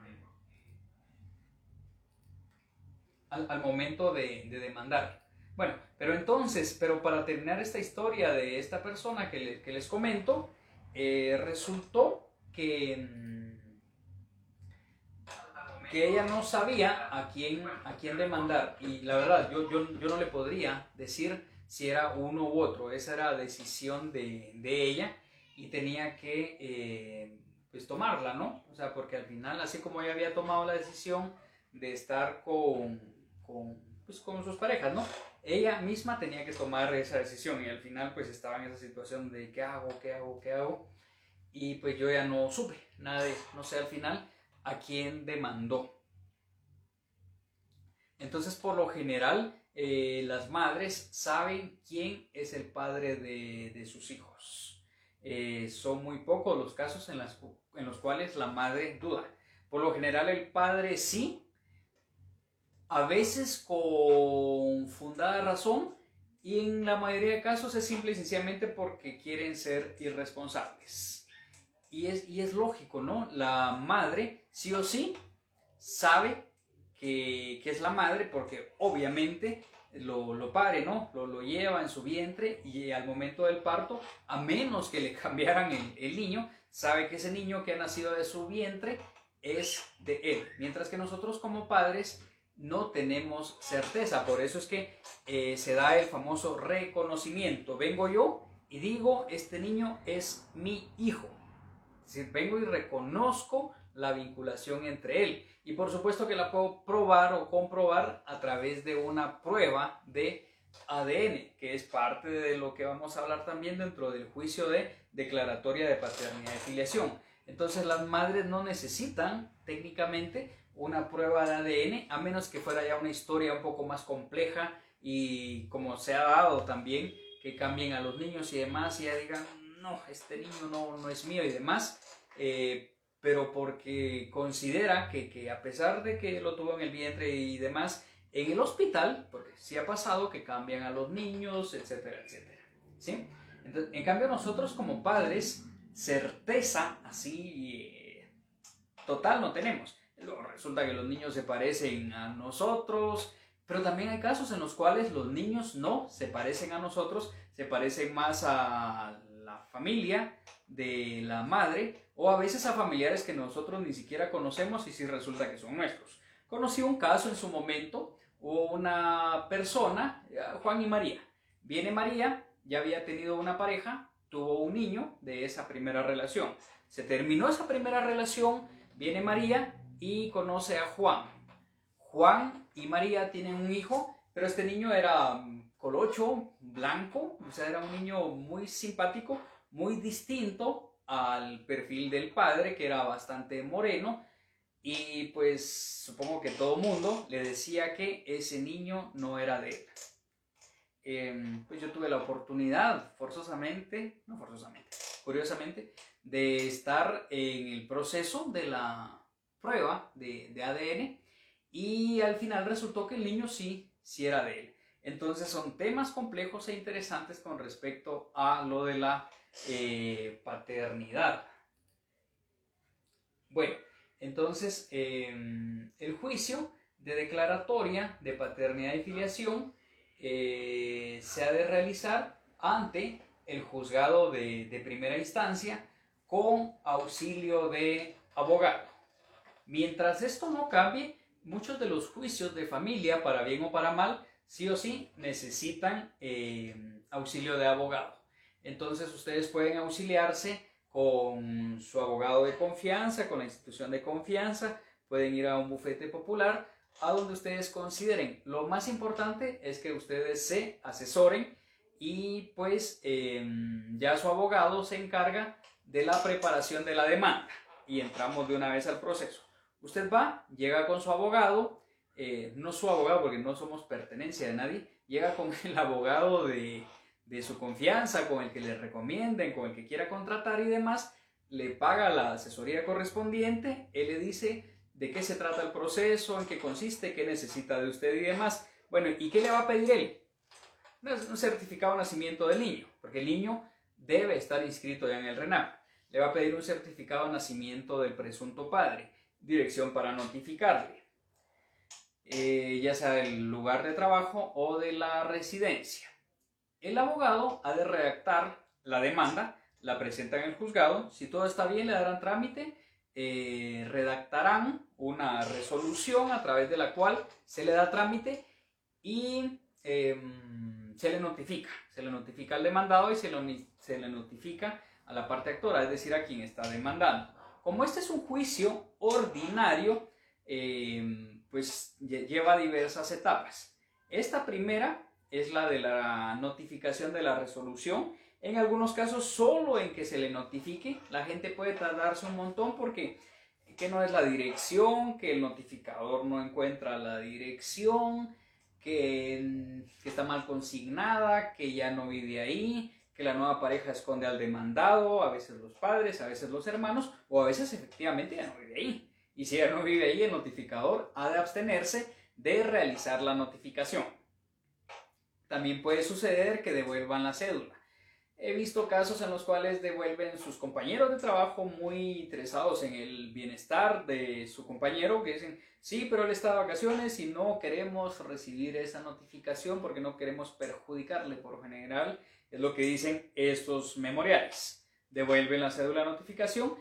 al, momento de, demandar. Bueno, pero entonces, pero para terminar esta historia de esta persona que, les comento, eh, resultó que, que ella no sabía a quién, a quién demandar. Y la verdad, yo, yo, yo no le podría decir si era uno u otro. Esa era decisión de, de ella y tenía que eh, pues tomarla, ¿no? O sea, porque al final, así como ella había tomado la decisión de estar con, con, pues, con sus parejas, ¿no? Ella misma tenía que tomar esa decisión y al final pues estaba en esa situación de qué hago, qué hago, qué hago. Y pues yo ya no supe nada de no sé al final a quién demandó. Entonces por lo general eh, las madres saben quién es el padre de, de sus hijos. Eh, son muy pocos los casos en, las, en los cuales la madre duda. Por lo general el padre sí, a veces con fundada razón y en la mayoría de casos es simple y sencillamente porque quieren ser irresponsables. Y es, y es lógico, ¿no? La madre sí o sí sabe que, que es la madre porque obviamente lo, lo pare, ¿no? Lo, lo, lleva en su vientre y al momento del parto, a menos que le cambiaran el, el, niño, sabe que ese niño que ha nacido de su vientre es de él. Mientras que nosotros como padres no tenemos certeza. Por eso es que eh, se da el famoso reconocimiento. Vengo yo y digo, este niño es mi hijo. Es decir, vengo y reconozco la vinculación entre él. Y por supuesto que la puedo probar o comprobar a través de una prueba de ADN, que es parte de lo que vamos a hablar también dentro del juicio de declaratoria de paternidad y filiación. Entonces las madres no necesitan técnicamente una prueba de ADN, a menos que fuera ya una historia un poco más compleja y como se ha dado también, que cambien a los niños y demás y ya digan, no, este niño no, no es mío y demás. Eh, pero porque considera que, que, a pesar de que lo tuvo en el vientre y demás, en el hospital, porque sí ha pasado que cambian a los niños, etcétera, etcétera. ¿sí? Entonces, en cambio nosotros como padres, certeza así eh, total no tenemos. Resulta que los niños se parecen a nosotros, pero también hay casos en los cuales los niños no se parecen a nosotros, se parecen más a la familia de la madre o a veces a familiares que nosotros ni siquiera conocemos y si resulta que son nuestros. Conocí un caso en su momento, una persona, eh, Juan y María. Viene María, ya había tenido una pareja, tuvo un niño de esa primera relación. Se terminó esa primera relación, viene María y conoce a Juan. Juan y María tienen un hijo, pero este niño era mm, colocho, blanco, o sea, era un niño muy simpático, muy distinto al perfil del padre, que era bastante moreno, y pues supongo que todo mundo le decía que ese niño no era de él. Em, pues yo tuve la oportunidad, forzosamente, no forzosamente, curiosamente, de estar en el proceso de la prueba de, ADN y al final resultó que el niño sí, sí era de él. Entonces son temas complejos e interesantes con respecto a lo de la eh, paternidad. Bueno, entonces em, el juicio de declaratoria de paternidad y filiación eh, se ha de realizar ante el juzgado de, de primera instancia con auxilio de abogado. Mientras esto no cambie, muchos de los juicios de familia, para bien o para mal, sí o sí necesitan eh, auxilio de abogado. Entonces ustedes pueden auxiliarse con su abogado de confianza, con la institución de confianza, pueden ir a un bufete popular, a donde ustedes consideren. Lo más importante es que ustedes se asesoren y pues em, ya su abogado se encarga de la preparación de la demanda y entramos de una vez al proceso. Usted va, llega con su abogado, eh, no su abogado porque no somos pertenencia de nadie, llega con el abogado de, de su confianza, con el que le recomienden, con el que quiera contratar y demás, le paga la asesoría correspondiente, él le dice de qué se trata el proceso, en qué consiste, qué necesita de usted y demás. Bueno, ¿y qué le va a pedir él? Un certificado de nacimiento del niño, porque el niño debe estar inscrito ya en el RENAP. Le va a pedir un certificado de nacimiento del presunto padre dirección para notificarle, eh, ya sea del lugar de trabajo o de la residencia. El abogado ha de redactar la demanda, la presenta en el juzgado, si todo está bien le darán trámite, eh, redactarán una resolución a través de la cual se le da trámite y em, se le notifica, se le notifica al demandado y se, se le notifica a la parte actora, es decir, a quien está demandando. Como este es un juicio ordinario, eh, pues lleva diversas etapas. Esta primera es la de la notificación de la resolución. En algunos casos, solo en que se le notifique, la gente puede tardarse un montón porque que no es la dirección, que el notificador no encuentra la dirección, que está mal consignada, que ya no vive ahí, que la nueva pareja esconde al demandado, a veces los padres, a veces los hermanos, o a veces efectivamente ya no vive ahí. Y si ya no vive ahí, el notificador ha de abstenerse de realizar la notificación. También puede suceder que devuelvan la cédula. He visto casos en los cuales devuelven sus compañeros de trabajo muy interesados en el bienestar de su compañero, que dicen, sí, pero él está de vacaciones y no queremos recibir esa notificación porque no queremos perjudicarle por general es lo que dicen estos memoriales. Devuelven la cédula de notificación.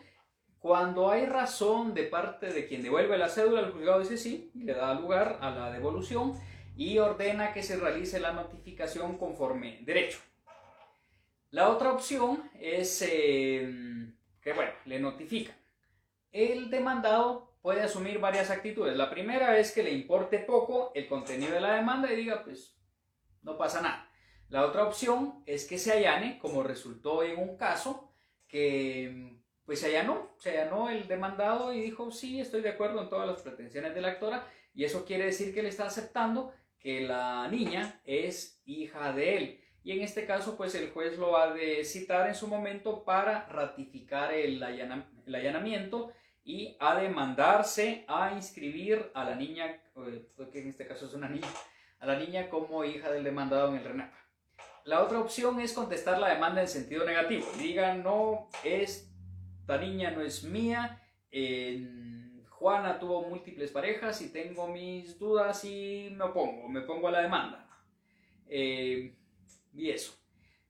Cuando hay razón de parte de quien devuelve la cédula, el juzgado dice sí, le da lugar a la devolución y ordena que se realice la notificación conforme derecho. La otra opción es em, que, bueno, le notifican. El demandado puede asumir varias actitudes. La primera es que le importe poco el contenido de la demanda y diga, pues, no pasa nada. La otra opción es que se allane, como resultó en un caso, que pues se allanó, se allanó el demandado y dijo, sí, estoy de acuerdo en todas las pretensiones de la actora, y eso quiere decir que él está aceptando que la niña es hija de él. Y en este caso, pues el juez lo ha de citar en su momento para ratificar el, allanamiento y ha de mandarse a inscribir a la niña, eh, que en este caso es una niña, a la niña como hija del demandado en el RENAP. La otra opción es contestar la demanda en sentido negativo. Diga, no, esta niña no es mía, Juana tuvo múltiples parejas y tengo mis dudas y me opongo, me pongo a la demanda. Eh, y eso.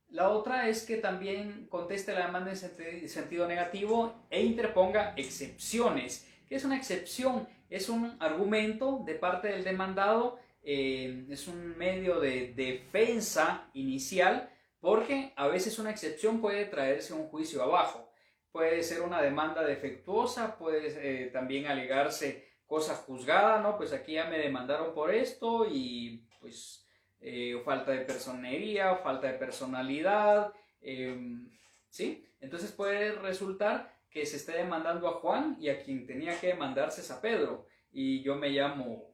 La otra es que también conteste la demanda en sentido negativo e interponga excepciones. ¿Qué es una excepción? Es un argumento de parte del demandado eh, es un medio de defensa inicial porque a veces una excepción puede traerse un juicio abajo. Puede ser una demanda defectuosa, puede eh, también alegarse cosa juzgada, ¿no? Pues aquí ya me demandaron por esto y pues eh, falta de personería, falta de personalidad, em, ¿sí? Entonces puede resultar que se esté demandando a Juan y a quien tenía que demandarse es a Pedro y yo me llamo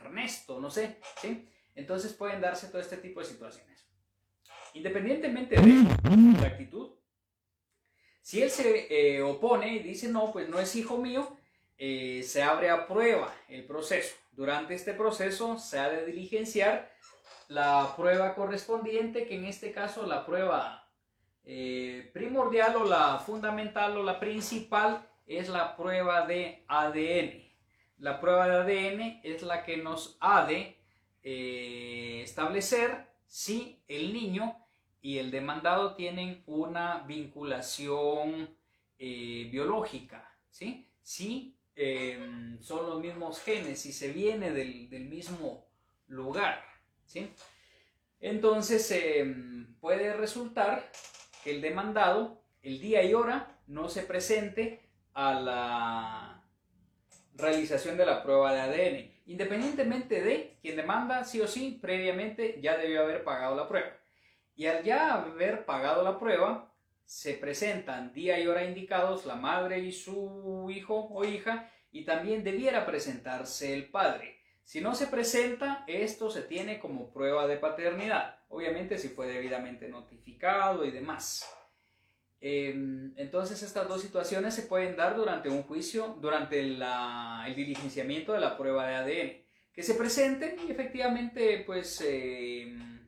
Ernesto, no sé. Entonces pueden darse todo este tipo de situaciones. Independientemente de la actitud, si él se eh, opone y dice, no, pues no es hijo mío, eh, se abre a prueba el proceso. Durante este proceso se ha de diligenciar la prueba correspondiente, que en este caso la prueba eh, primordial o la fundamental o la principal es la prueba de ADN. La prueba de ADN es la que nos ha de establecer si el niño y el demandado tienen una vinculación eh, biológica, ¿sí? Si em, son los mismos genes, si se viene del, mismo lugar, ¿sí? Entonces em, puede resultar que el demandado, el día y hora, no se presente a la realización de la prueba de ADN, independientemente de quien demanda, sí o sí, previamente ya debió haber pagado la prueba. Y al ya haber pagado la prueba, se presentan día y hora indicados la madre y su hijo o hija y también debiera presentarse el padre. Si no se presenta, esto se tiene como prueba de paternidad, obviamente si fue debidamente notificado y demás. Em, entonces estas dos situaciones se pueden dar durante un juicio, durante el diligenciamiento de la prueba de ADN. Que se presenten y efectivamente pues em,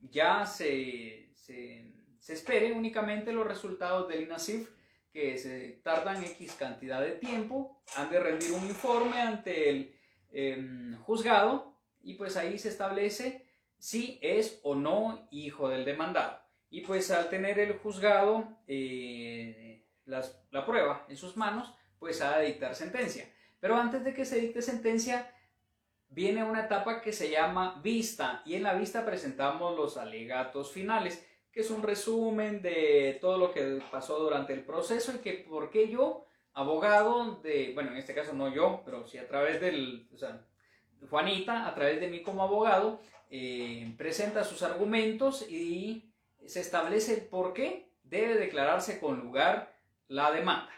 ya se, se, espere únicamente los resultados del INASIF que se tardan X cantidad de tiempo, han de rendir un informe ante el em, juzgado y pues ahí se establece si es o no hijo del demandado. Y pues al tener el juzgado eh, la prueba en sus manos, pues ha de dictar sentencia. Pero antes de que se dicte sentencia, viene una etapa que se llama vista y en la vista presentamos los alegatos finales, que es un resumen de todo lo que pasó durante el proceso y que por qué yo, abogado de, bueno, en este caso no yo, pero sí a través del, o sea, Juanita, a través de mí como abogado, eh, presenta sus argumentos y se establece el por qué debe declararse con lugar la demanda.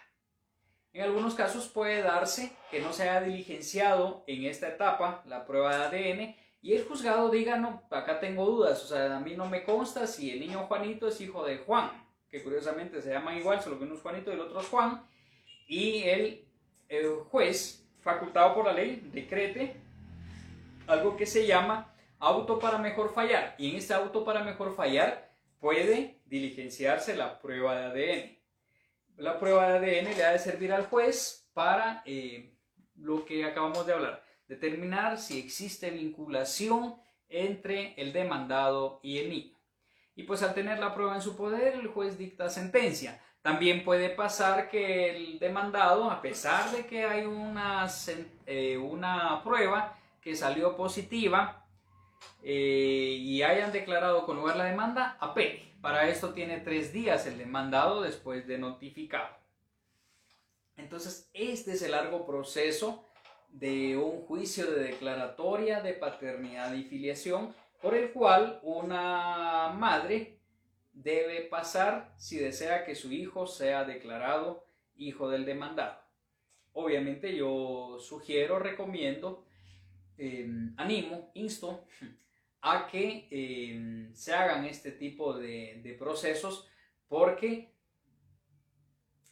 En algunos casos puede darse que no se haya diligenciado en esta etapa la prueba de ADN y el juzgado diga, no, acá tengo dudas, o sea, a mí no me consta si el niño Juanito es hijo de Juan, que curiosamente se llaman igual, solo que uno es Juanito y el otro es Juan, y el, el juez, facultado por la ley, decrete algo que se llama auto para mejor fallar, y en este auto para mejor fallar puede diligenciarse la prueba de ADN la prueba de ADN le ha de servir al juez para eh, lo que acabamos de hablar, determinar si existe vinculación entre el demandado y el niño. Y pues al tener la prueba en su poder, el juez dicta sentencia. También puede pasar que el demandado, a pesar de que hay una, eh, una prueba que salió positiva eh, y hayan declarado con lugar la demanda, apele. Para esto tiene tres días el demandado después de notificado. Entonces, este es el largo proceso de un juicio de declaratoria de paternidad y filiación por el cual una madre debe pasar si desea que su hijo sea declarado hijo del demandado. Obviamente yo sugiero, recomiendo, eh, animo, insto a que em, se hagan este tipo de, procesos porque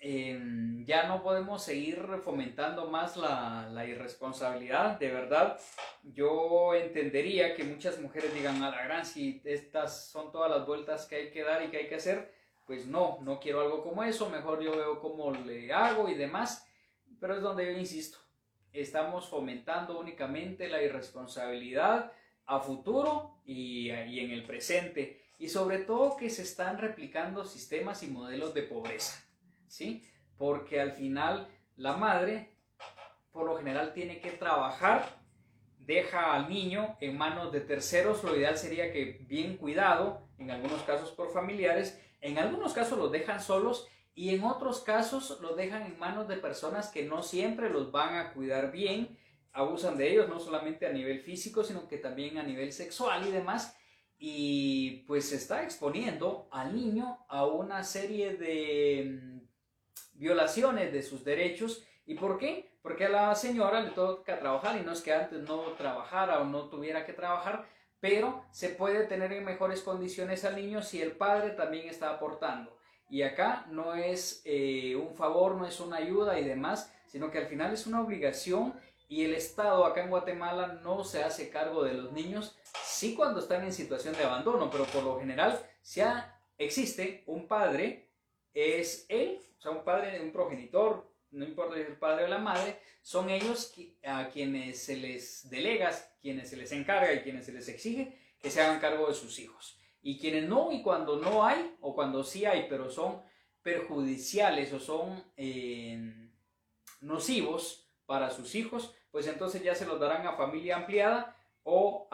em, ya no podemos seguir fomentando más la, irresponsabilidad. De verdad, yo entendería que muchas mujeres digan a la gran, si estas son todas las vueltas que hay que dar y que hay que hacer, pues no, no quiero algo como eso, mejor yo veo cómo le hago y demás. Pero es donde yo insisto, estamos fomentando únicamente la irresponsabilidad a futuro y, en el presente. Y sobre todo que se están replicando sistemas y modelos de pobreza. ¿Sí? Porque al final la madre, por lo general, tiene que trabajar, deja al niño en manos de terceros. Lo ideal sería que bien cuidado, en algunos casos por familiares, en algunos casos los dejan solos y en otros casos los dejan en manos de personas que no siempre los van a cuidar bien abusan de ellos, no solamente a nivel físico, sino que también a nivel sexual y demás. y pues se está exponiendo al niño a una serie de mm, violaciones de sus derechos. ¿Y por qué? Porque a la señora le toca trabajar y no es que antes no trabajara o no tuviera que trabajar, pero se puede tener en mejores condiciones al niño si el padre también está aportando. Y acá no es eh, un favor, no es una ayuda y demás, sino que al final es una obligación y el Estado acá en Guatemala no se hace cargo de los niños sí cuando están en situación de abandono, pero por lo general, si existe un padre, es él, o sea, un padre, un progenitor, no importa si es el padre o la madre, son ellos a quienes se les delega, quienes se les encarga y quienes se les exige que se hagan cargo de sus hijos. Y quienes no, y cuando no hay, o cuando sí hay, pero son perjudiciales o son eh, nocivos para sus hijos, pues entonces ya se los darán a familia ampliada o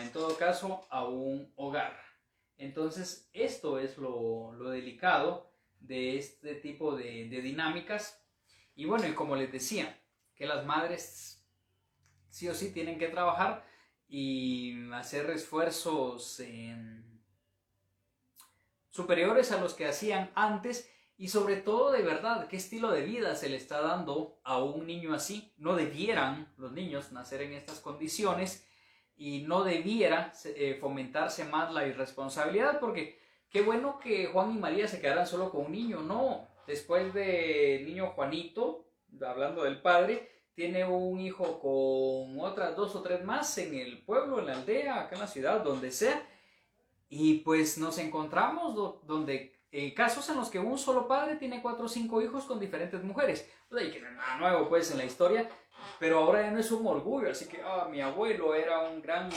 en todo caso a un hogar. Entonces esto es lo, delicado de este tipo de, dinámicas. Y bueno, y como les decía, que las madres sí o sí tienen que trabajar y hacer esfuerzos superiores a los que hacían antes y sobre todo de verdad qué estilo de vida se le está dando a un niño así. No debieran los niños nacer en estas condiciones y no debiera eh, fomentarse más la irresponsabilidad porque qué bueno que Juan y María se quedaran solo con un niño, no, después de niño Juanito, hablando del padre, tiene un hijo con otras dos o tres más en el pueblo, en la aldea, acá en la ciudad, donde sea, y pues nos encontramos donde eh, casos en los que un solo padre tiene cuatro o cinco hijos con diferentes mujeres. Pues ahí que nada nuevo pues en la historia, pero ahora ya no es un orgullo, así que ah, mi abuelo era un gran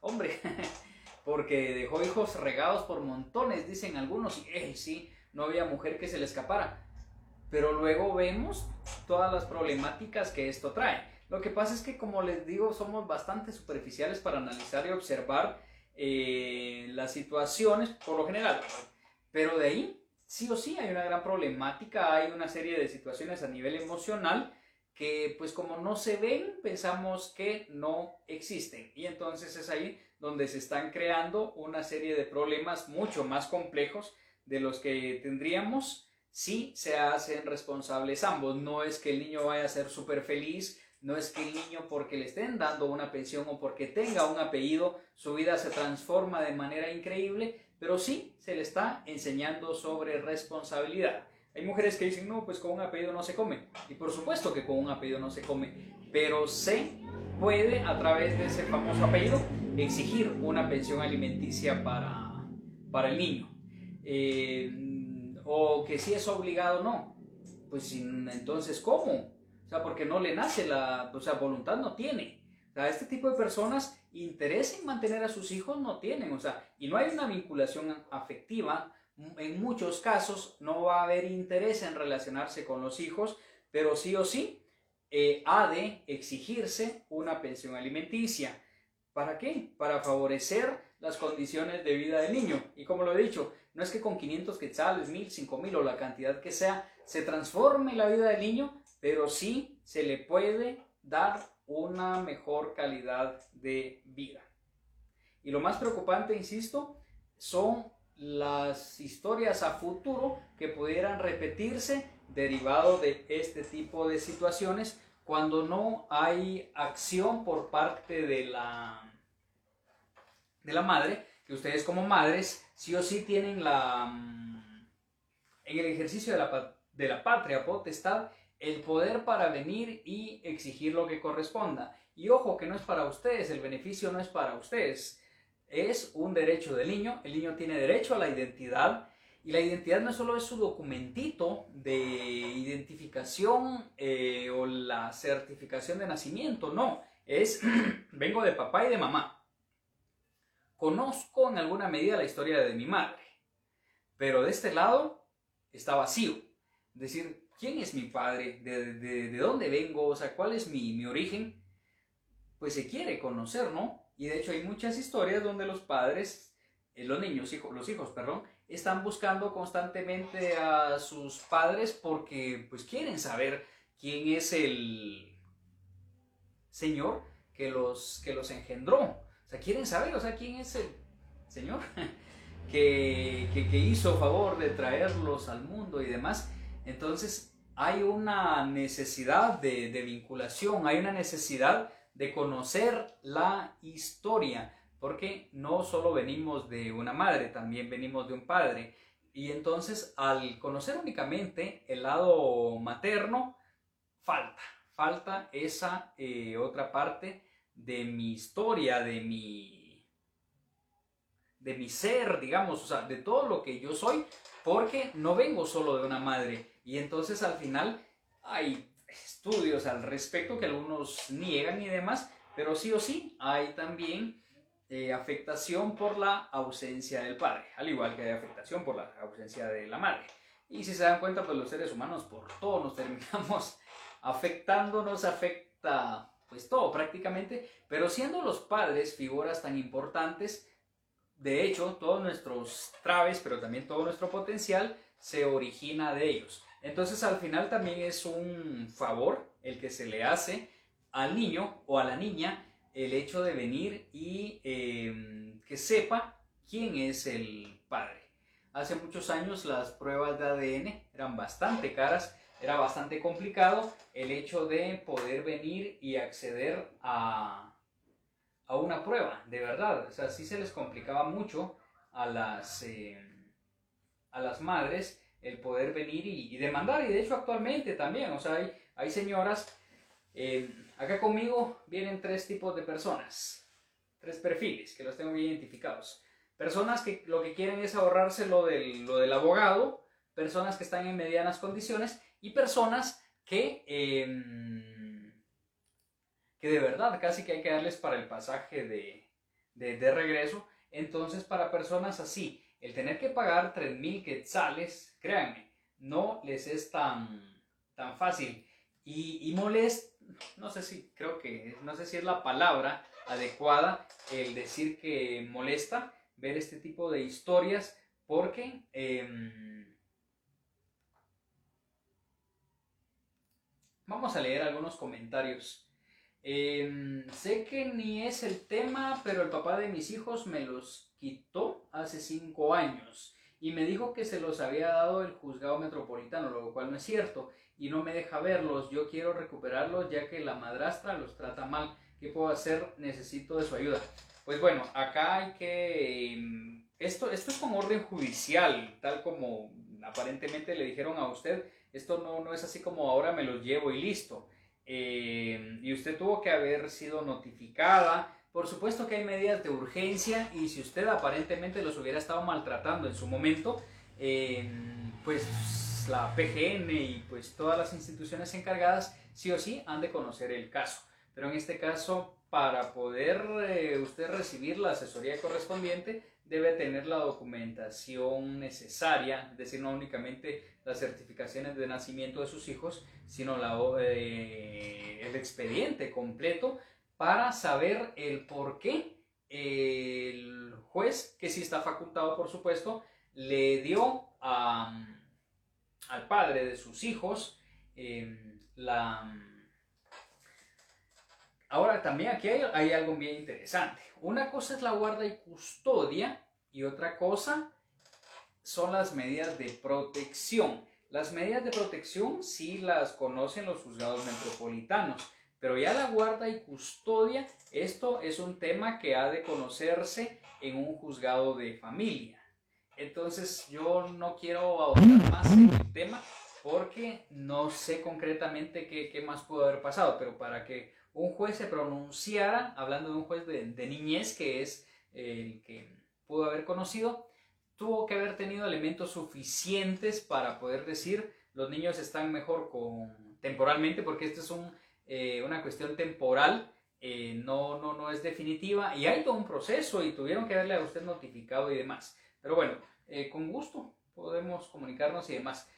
hombre, porque dejó hijos regados por montones, dicen algunos, y él sí, no había mujer que se le escapara. Pero luego vemos todas las problemáticas que esto trae. Lo que pasa es que, como les digo, somos bastante superficiales para analizar y observar eh, las situaciones por lo general. Pero de ahí, sí o sí, hay una gran problemática, hay una serie de situaciones a nivel emocional que pues como no se ven, pensamos que no existen. Y entonces es ahí donde se están creando una serie de problemas mucho más complejos de los que tendríamos si se hacen responsables ambos. No es que el niño vaya a ser súper feliz, no es que el niño porque le estén dando una pensión o porque tenga un apellido, su vida se transforma de manera increíble, pero sí se le está enseñando sobre responsabilidad. Hay mujeres que dicen, no, pues con un apellido no se come. Y por supuesto que con un apellido no se come, pero se puede a través de ese famoso apellido exigir una pensión alimenticia para, para el niño. Eh, o que si es obligado no. Pues entonces, ¿cómo? O sea, porque no le nace la, o sea, voluntad no tiene. O sea, este tipo de personas interés en mantener a sus hijos no tienen, o sea, y no hay una vinculación afectiva en muchos casos no va a haber interés en relacionarse con los hijos, pero sí o sí eh, ha de exigirse una pensión alimenticia. ¿Para qué? Para favorecer las condiciones de vida del niño. Y como lo he dicho, no es que con 500 quetzales, 1000, 5000 o la cantidad que sea, se transforme la vida del niño, pero sí se le puede dar una mejor calidad de vida. Y lo más preocupante, insisto, son las historias a futuro que pudieran repetirse derivado de este tipo de situaciones cuando no hay acción por parte de la, de la madre, que ustedes como madres sí o sí tienen la, en el ejercicio de la, de la patria potestad el poder para venir y exigir lo que corresponda. Y ojo que no es para ustedes, el beneficio no es para ustedes, es un derecho del niño. El niño tiene derecho a la identidad y la identidad no solo es su documentito de identificación eh, o la certificación de nacimiento, no, es vengo de papá y de mamá. Conozco en alguna medida la historia de mi madre, pero de este lado está vacío. Es decir, ¿quién es mi padre? ¿De, de, dónde vengo? O sea, ¿cuál es mi, mi origen? Pues se quiere conocer, ¿no? Y de hecho hay muchas historias donde los padres, eh, los niños, hijos, los hijos, perdón, están buscando constantemente a sus padres porque pues quieren saber quién es el Señor que los, que los engendró. O O sea, quieren saber, o sea, quién es el Señor que, que, hizo favor de traerlos al mundo y demás. Entonces, hay una necesidad de, vinculación, hay una necesidad de conocer la historia, porque no solo venimos de una madre, también venimos de un padre. Y entonces al conocer únicamente el lado materno, falta, falta esa eh, otra parte de mi historia, de mi, de mi ser, digamos, o sea, de todo lo que yo soy, porque no vengo solo de una madre. Y entonces al final hay estudios al respecto que algunos niegan y demás, pero sí o sí hay también eh, afectación por la ausencia del padre, al igual que hay afectación por la ausencia de la madre. Y si se dan cuenta, pues los seres humanos por todo nos terminamos afectando, nos afecta pues todo prácticamente, pero siendo los padres figuras tan importantes, de hecho, todos nuestros traves, pero también todo nuestro potencial se origina de ellos. Entonces al final también es un favor el que se le hace al niño o a la niña el hecho de venir y em, que sepa quién es el padre. Hace muchos años las pruebas de ADN eran bastante caras, era bastante complicado el hecho de poder venir y acceder a, a una prueba, de verdad. O sea, sí se les complicaba mucho a las, em, a las madres el poder venir y, demandar. Y de hecho actualmente también, o sea, hay, hay señoras, eh, acá conmigo vienen tres tipos de personas, tres perfiles que los tengo bien identificados. Personas que lo que quieren es ahorrarse lo del, lo del abogado, personas que están en medianas condiciones y personas que, em, que de verdad casi que hay que darles para el pasaje de, de, regreso. Entonces, para personas así, el tener que pagar 3.000 quetzales, créanme, no les es tan, tan fácil. Y, y no sé si, creo que, no sé si es la palabra adecuada el decir que molesta ver este tipo de historias porque em, vamos a leer algunos comentarios. Em, sé que ni es el tema, pero el papá de mis hijos me los quitó hace cinco años y me dijo que se los había dado el juzgado metropolitano, lo cual no es cierto, y no me deja verlos. Yo quiero recuperarlos ya que la madrastra los trata mal. ¿Qué puedo hacer? Necesito de su ayuda. Pues bueno, acá hay que... Em, esto, esto es con orden judicial, tal como aparentemente le dijeron a usted. Esto no, no es así como ahora me los llevo y listo. Em, y usted tuvo que haber sido notificada por supuesto que hay medidas de urgencia y si usted aparentemente los hubiera estado maltratando en su momento, em, pues la PGN y pues todas las instituciones encargadas sí o sí han de conocer el caso. Pero en este caso, para poder eh, usted recibir la asesoría correspondiente, debe tener la documentación necesaria, es decir, no únicamente las certificaciones de nacimiento de sus hijos, sino la, eh, el expediente completo para saber el por qué el juez, que sí está facultado por supuesto, le dio al padre de sus hijos em, la... Ahora también aquí hay, algo bien interesante. Una cosa es la guarda y custodia y otra cosa son las medidas de protección. Las medidas de protección sí las conocen los juzgados metropolitanos pero ya la guarda y custodia, esto es un tema que ha de conocerse en un juzgado de familia. Entonces yo no quiero ahondar más en el tema porque no sé concretamente qué, más pudo haber pasado, pero para que un juez se pronunciara, hablando de un juez de, niñez que es el que pudo haber conocido, tuvo que haber tenido elementos suficientes para poder decir los niños están mejor con temporalmente porque este es eh, una cuestión temporal, eh, no, no, no es definitiva y hay todo un proceso y tuvieron que haberle a usted notificado y demás. Pero bueno, eh, con gusto podemos comunicarnos y demás.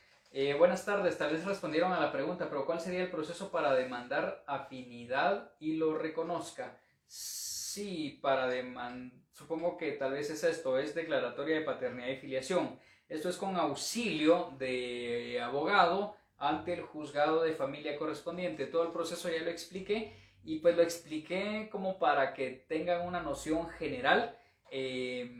Buenas tardes, tal vez respondieron a la pregunta, pero ¿cuál sería el proceso para demandar afinidad y lo reconozca? Sí, para demandar, supongo que tal vez es esto, es declaratoria de paternidad y filiación. Esto es con auxilio de abogado ante el juzgado de familia correspondiente. Todo el proceso ya lo expliqué y pues lo expliqué como para que tengan una noción general, eh,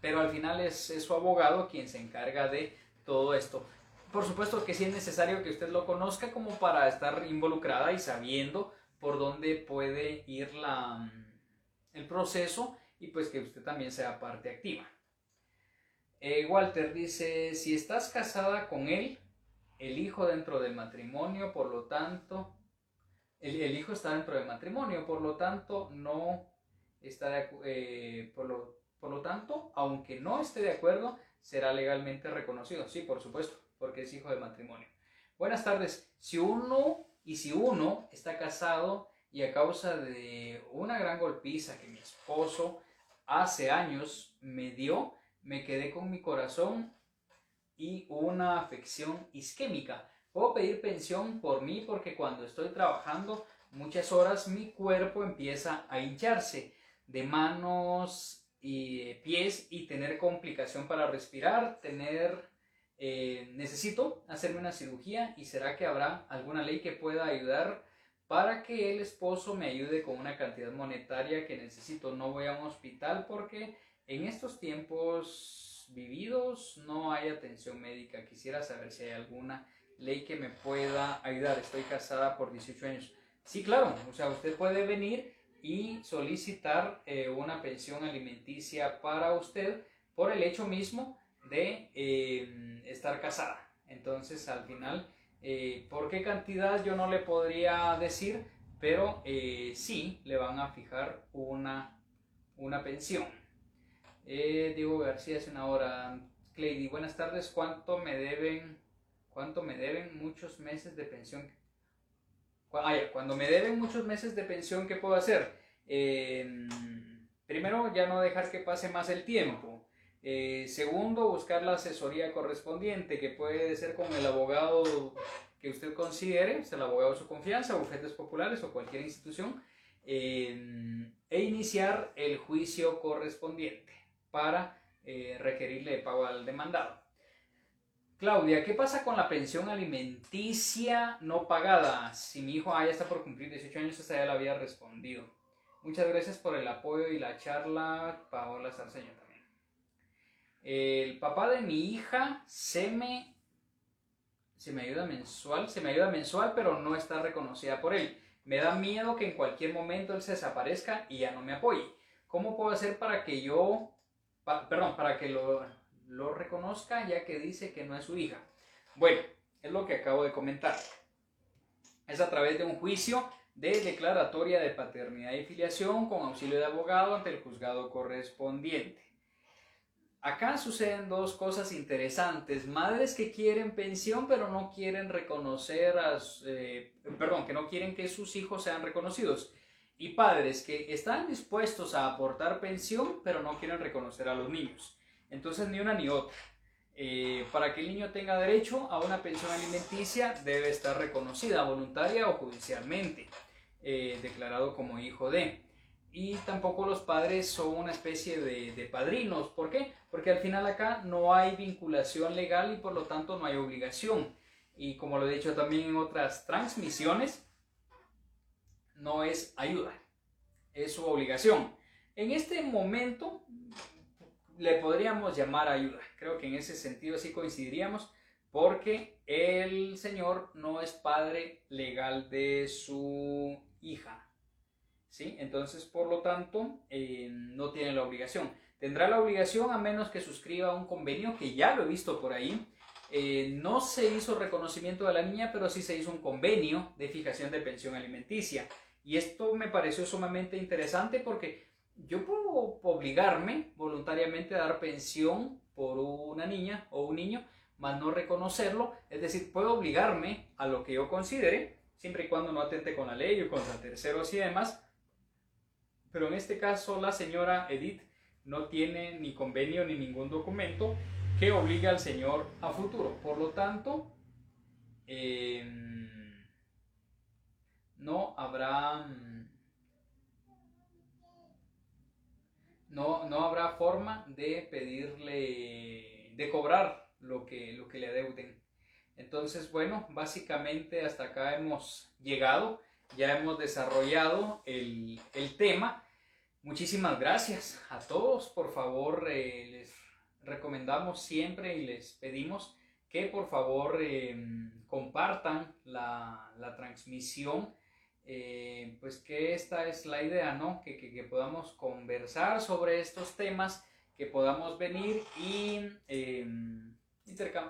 pero al final es, es, su abogado quien se encarga de todo esto. Por supuesto que sí es necesario que usted lo conozca como para estar involucrada y sabiendo por dónde puede ir la, el proceso y pues que usted también sea parte activa. Eh, Walter dice, si estás casada con él, el hijo dentro del matrimonio, por lo tanto, el, hijo está dentro del matrimonio, por lo tanto, no está de, eh, por, lo, por lo tanto, aunque no esté de acuerdo, será legalmente reconocido. Sí, por supuesto, porque es hijo de matrimonio. Buenas tardes. Si uno y si uno está casado y a causa de una gran golpiza que mi esposo hace años me dio, me quedé con mi corazón y una afección isquémica. Puedo pedir pensión por mí porque cuando estoy trabajando muchas horas mi cuerpo empieza a hincharse de manos y pies y tener complicación para respirar, tener eh, necesito hacerme una cirugía y será que habrá alguna ley que pueda ayudar para que el esposo me ayude con una cantidad monetaria que necesito. No voy a un hospital porque en estos tiempos vividos no hay atención médica. Quisiera saber si hay alguna ley que me pueda ayudar. Estoy casada por 18 años. Sí, claro, o sea, usted puede venir y solicitar eh, una pensión alimenticia para usted por el hecho mismo de eh, estar casada. Entonces, al final, eh, ¿por qué cantidad yo no le podría decir? Pero sí le van a fijar una, una pensión. Eh, Diego García hace una hora. Cleidy, buenas tardes. ¿Cuánto me deben? ¿Cuánto me deben muchos meses de pensión? Ah, cuando me deben muchos meses de pensión, ¿qué puedo hacer? Em, primero, ya no dejar que pase más el tiempo. Eh, segundo, buscar la asesoría correspondiente, que puede ser con el abogado que usted considere, el abogado de su confianza, bufetes populares o cualquier institución, e iniciar el juicio correspondiente para eh, requerirle pago al demandado. Claudia, ¿qué pasa con la pensión alimenticia no pagada? Si mi hijo ah, ya está por cumplir 18 años, esa ya la había respondido. Muchas gracias por el apoyo y la charla, Paola Sarceño. El papá de mi hija se me, se me ayuda mensual, se me ayuda mensual, pero no está reconocida por él. Me da miedo que en cualquier momento él se desaparezca y ya no me apoye. ¿Cómo puedo hacer para que yo perdón, para que lo, lo reconozca ya que dice que no es su hija. Bueno, es lo que acabo de comentar. Es a través de un juicio de declaratoria de paternidad y filiación con auxilio de abogado ante el juzgado correspondiente. Acá suceden dos cosas interesantes. Madres que quieren pensión pero no quieren reconocer a... Eh, perdón, que no quieren que sus hijos sean reconocidos y padres que están dispuestos a aportar pensión, pero no quieren reconocer a los niños. Entonces, ni una ni otra. Eh, para que el niño tenga derecho a una pensión alimenticia, debe estar reconocida voluntaria o judicialmente, eh, declarado como hijo de. Y tampoco los padres son una especie de, padrinos. ¿Por qué? Porque al final acá no hay vinculación legal y por lo tanto no hay obligación. Y como lo he dicho también en otras transmisiones, no es ayuda, es su obligación. En este momento le podríamos llamar ayuda. Creo que en ese sentido sí coincidiríamos porque el señor no es padre legal de su hija. ¿Sí? Entonces, por lo tanto, eh, no tiene la obligación. Tendrá la obligación a menos que suscriba un convenio, que ya lo he visto por ahí. Eh, no se hizo reconocimiento de la niña, pero sí se hizo un convenio de fijación de pensión alimenticia. Y esto me pareció sumamente interesante porque yo puedo obligarme voluntariamente a dar pensión por una niña o un niño, más no reconocerlo. Es decir, puedo obligarme a lo que yo considere, siempre y cuando no atente con la ley o contra terceros y demás. Pero en este caso la señora Edith no tiene ni convenio ni ningún documento que obligue al señor a futuro. Por lo tanto, eh, no habrá no, no habrá forma de pedirle de cobrar lo que, lo que le adeuden. Entonces, bueno, básicamente hasta acá hemos llegado. ya hemos desarrollado el, el tema. Muchísimas gracias a todos. Por favor, eh, les recomendamos siempre y les pedimos que por favor em, compartan la, la transmisión. Eh, pues que esta es la idea, ¿no? Que, que, que, podamos conversar sobre estos temas, que podamos venir y, eh,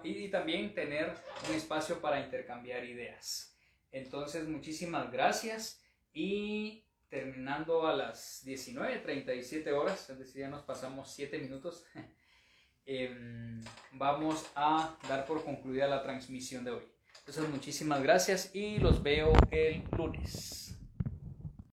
y también tener un espacio para intercambiar ideas. Entonces, muchísimas gracias y terminando a las 19.37 horas, es decir, ya nos pasamos 7 minutos, eh, vamos a dar por concluida la transmisión de hoy. Entonces, muchísimas gracias y los veo el lunes.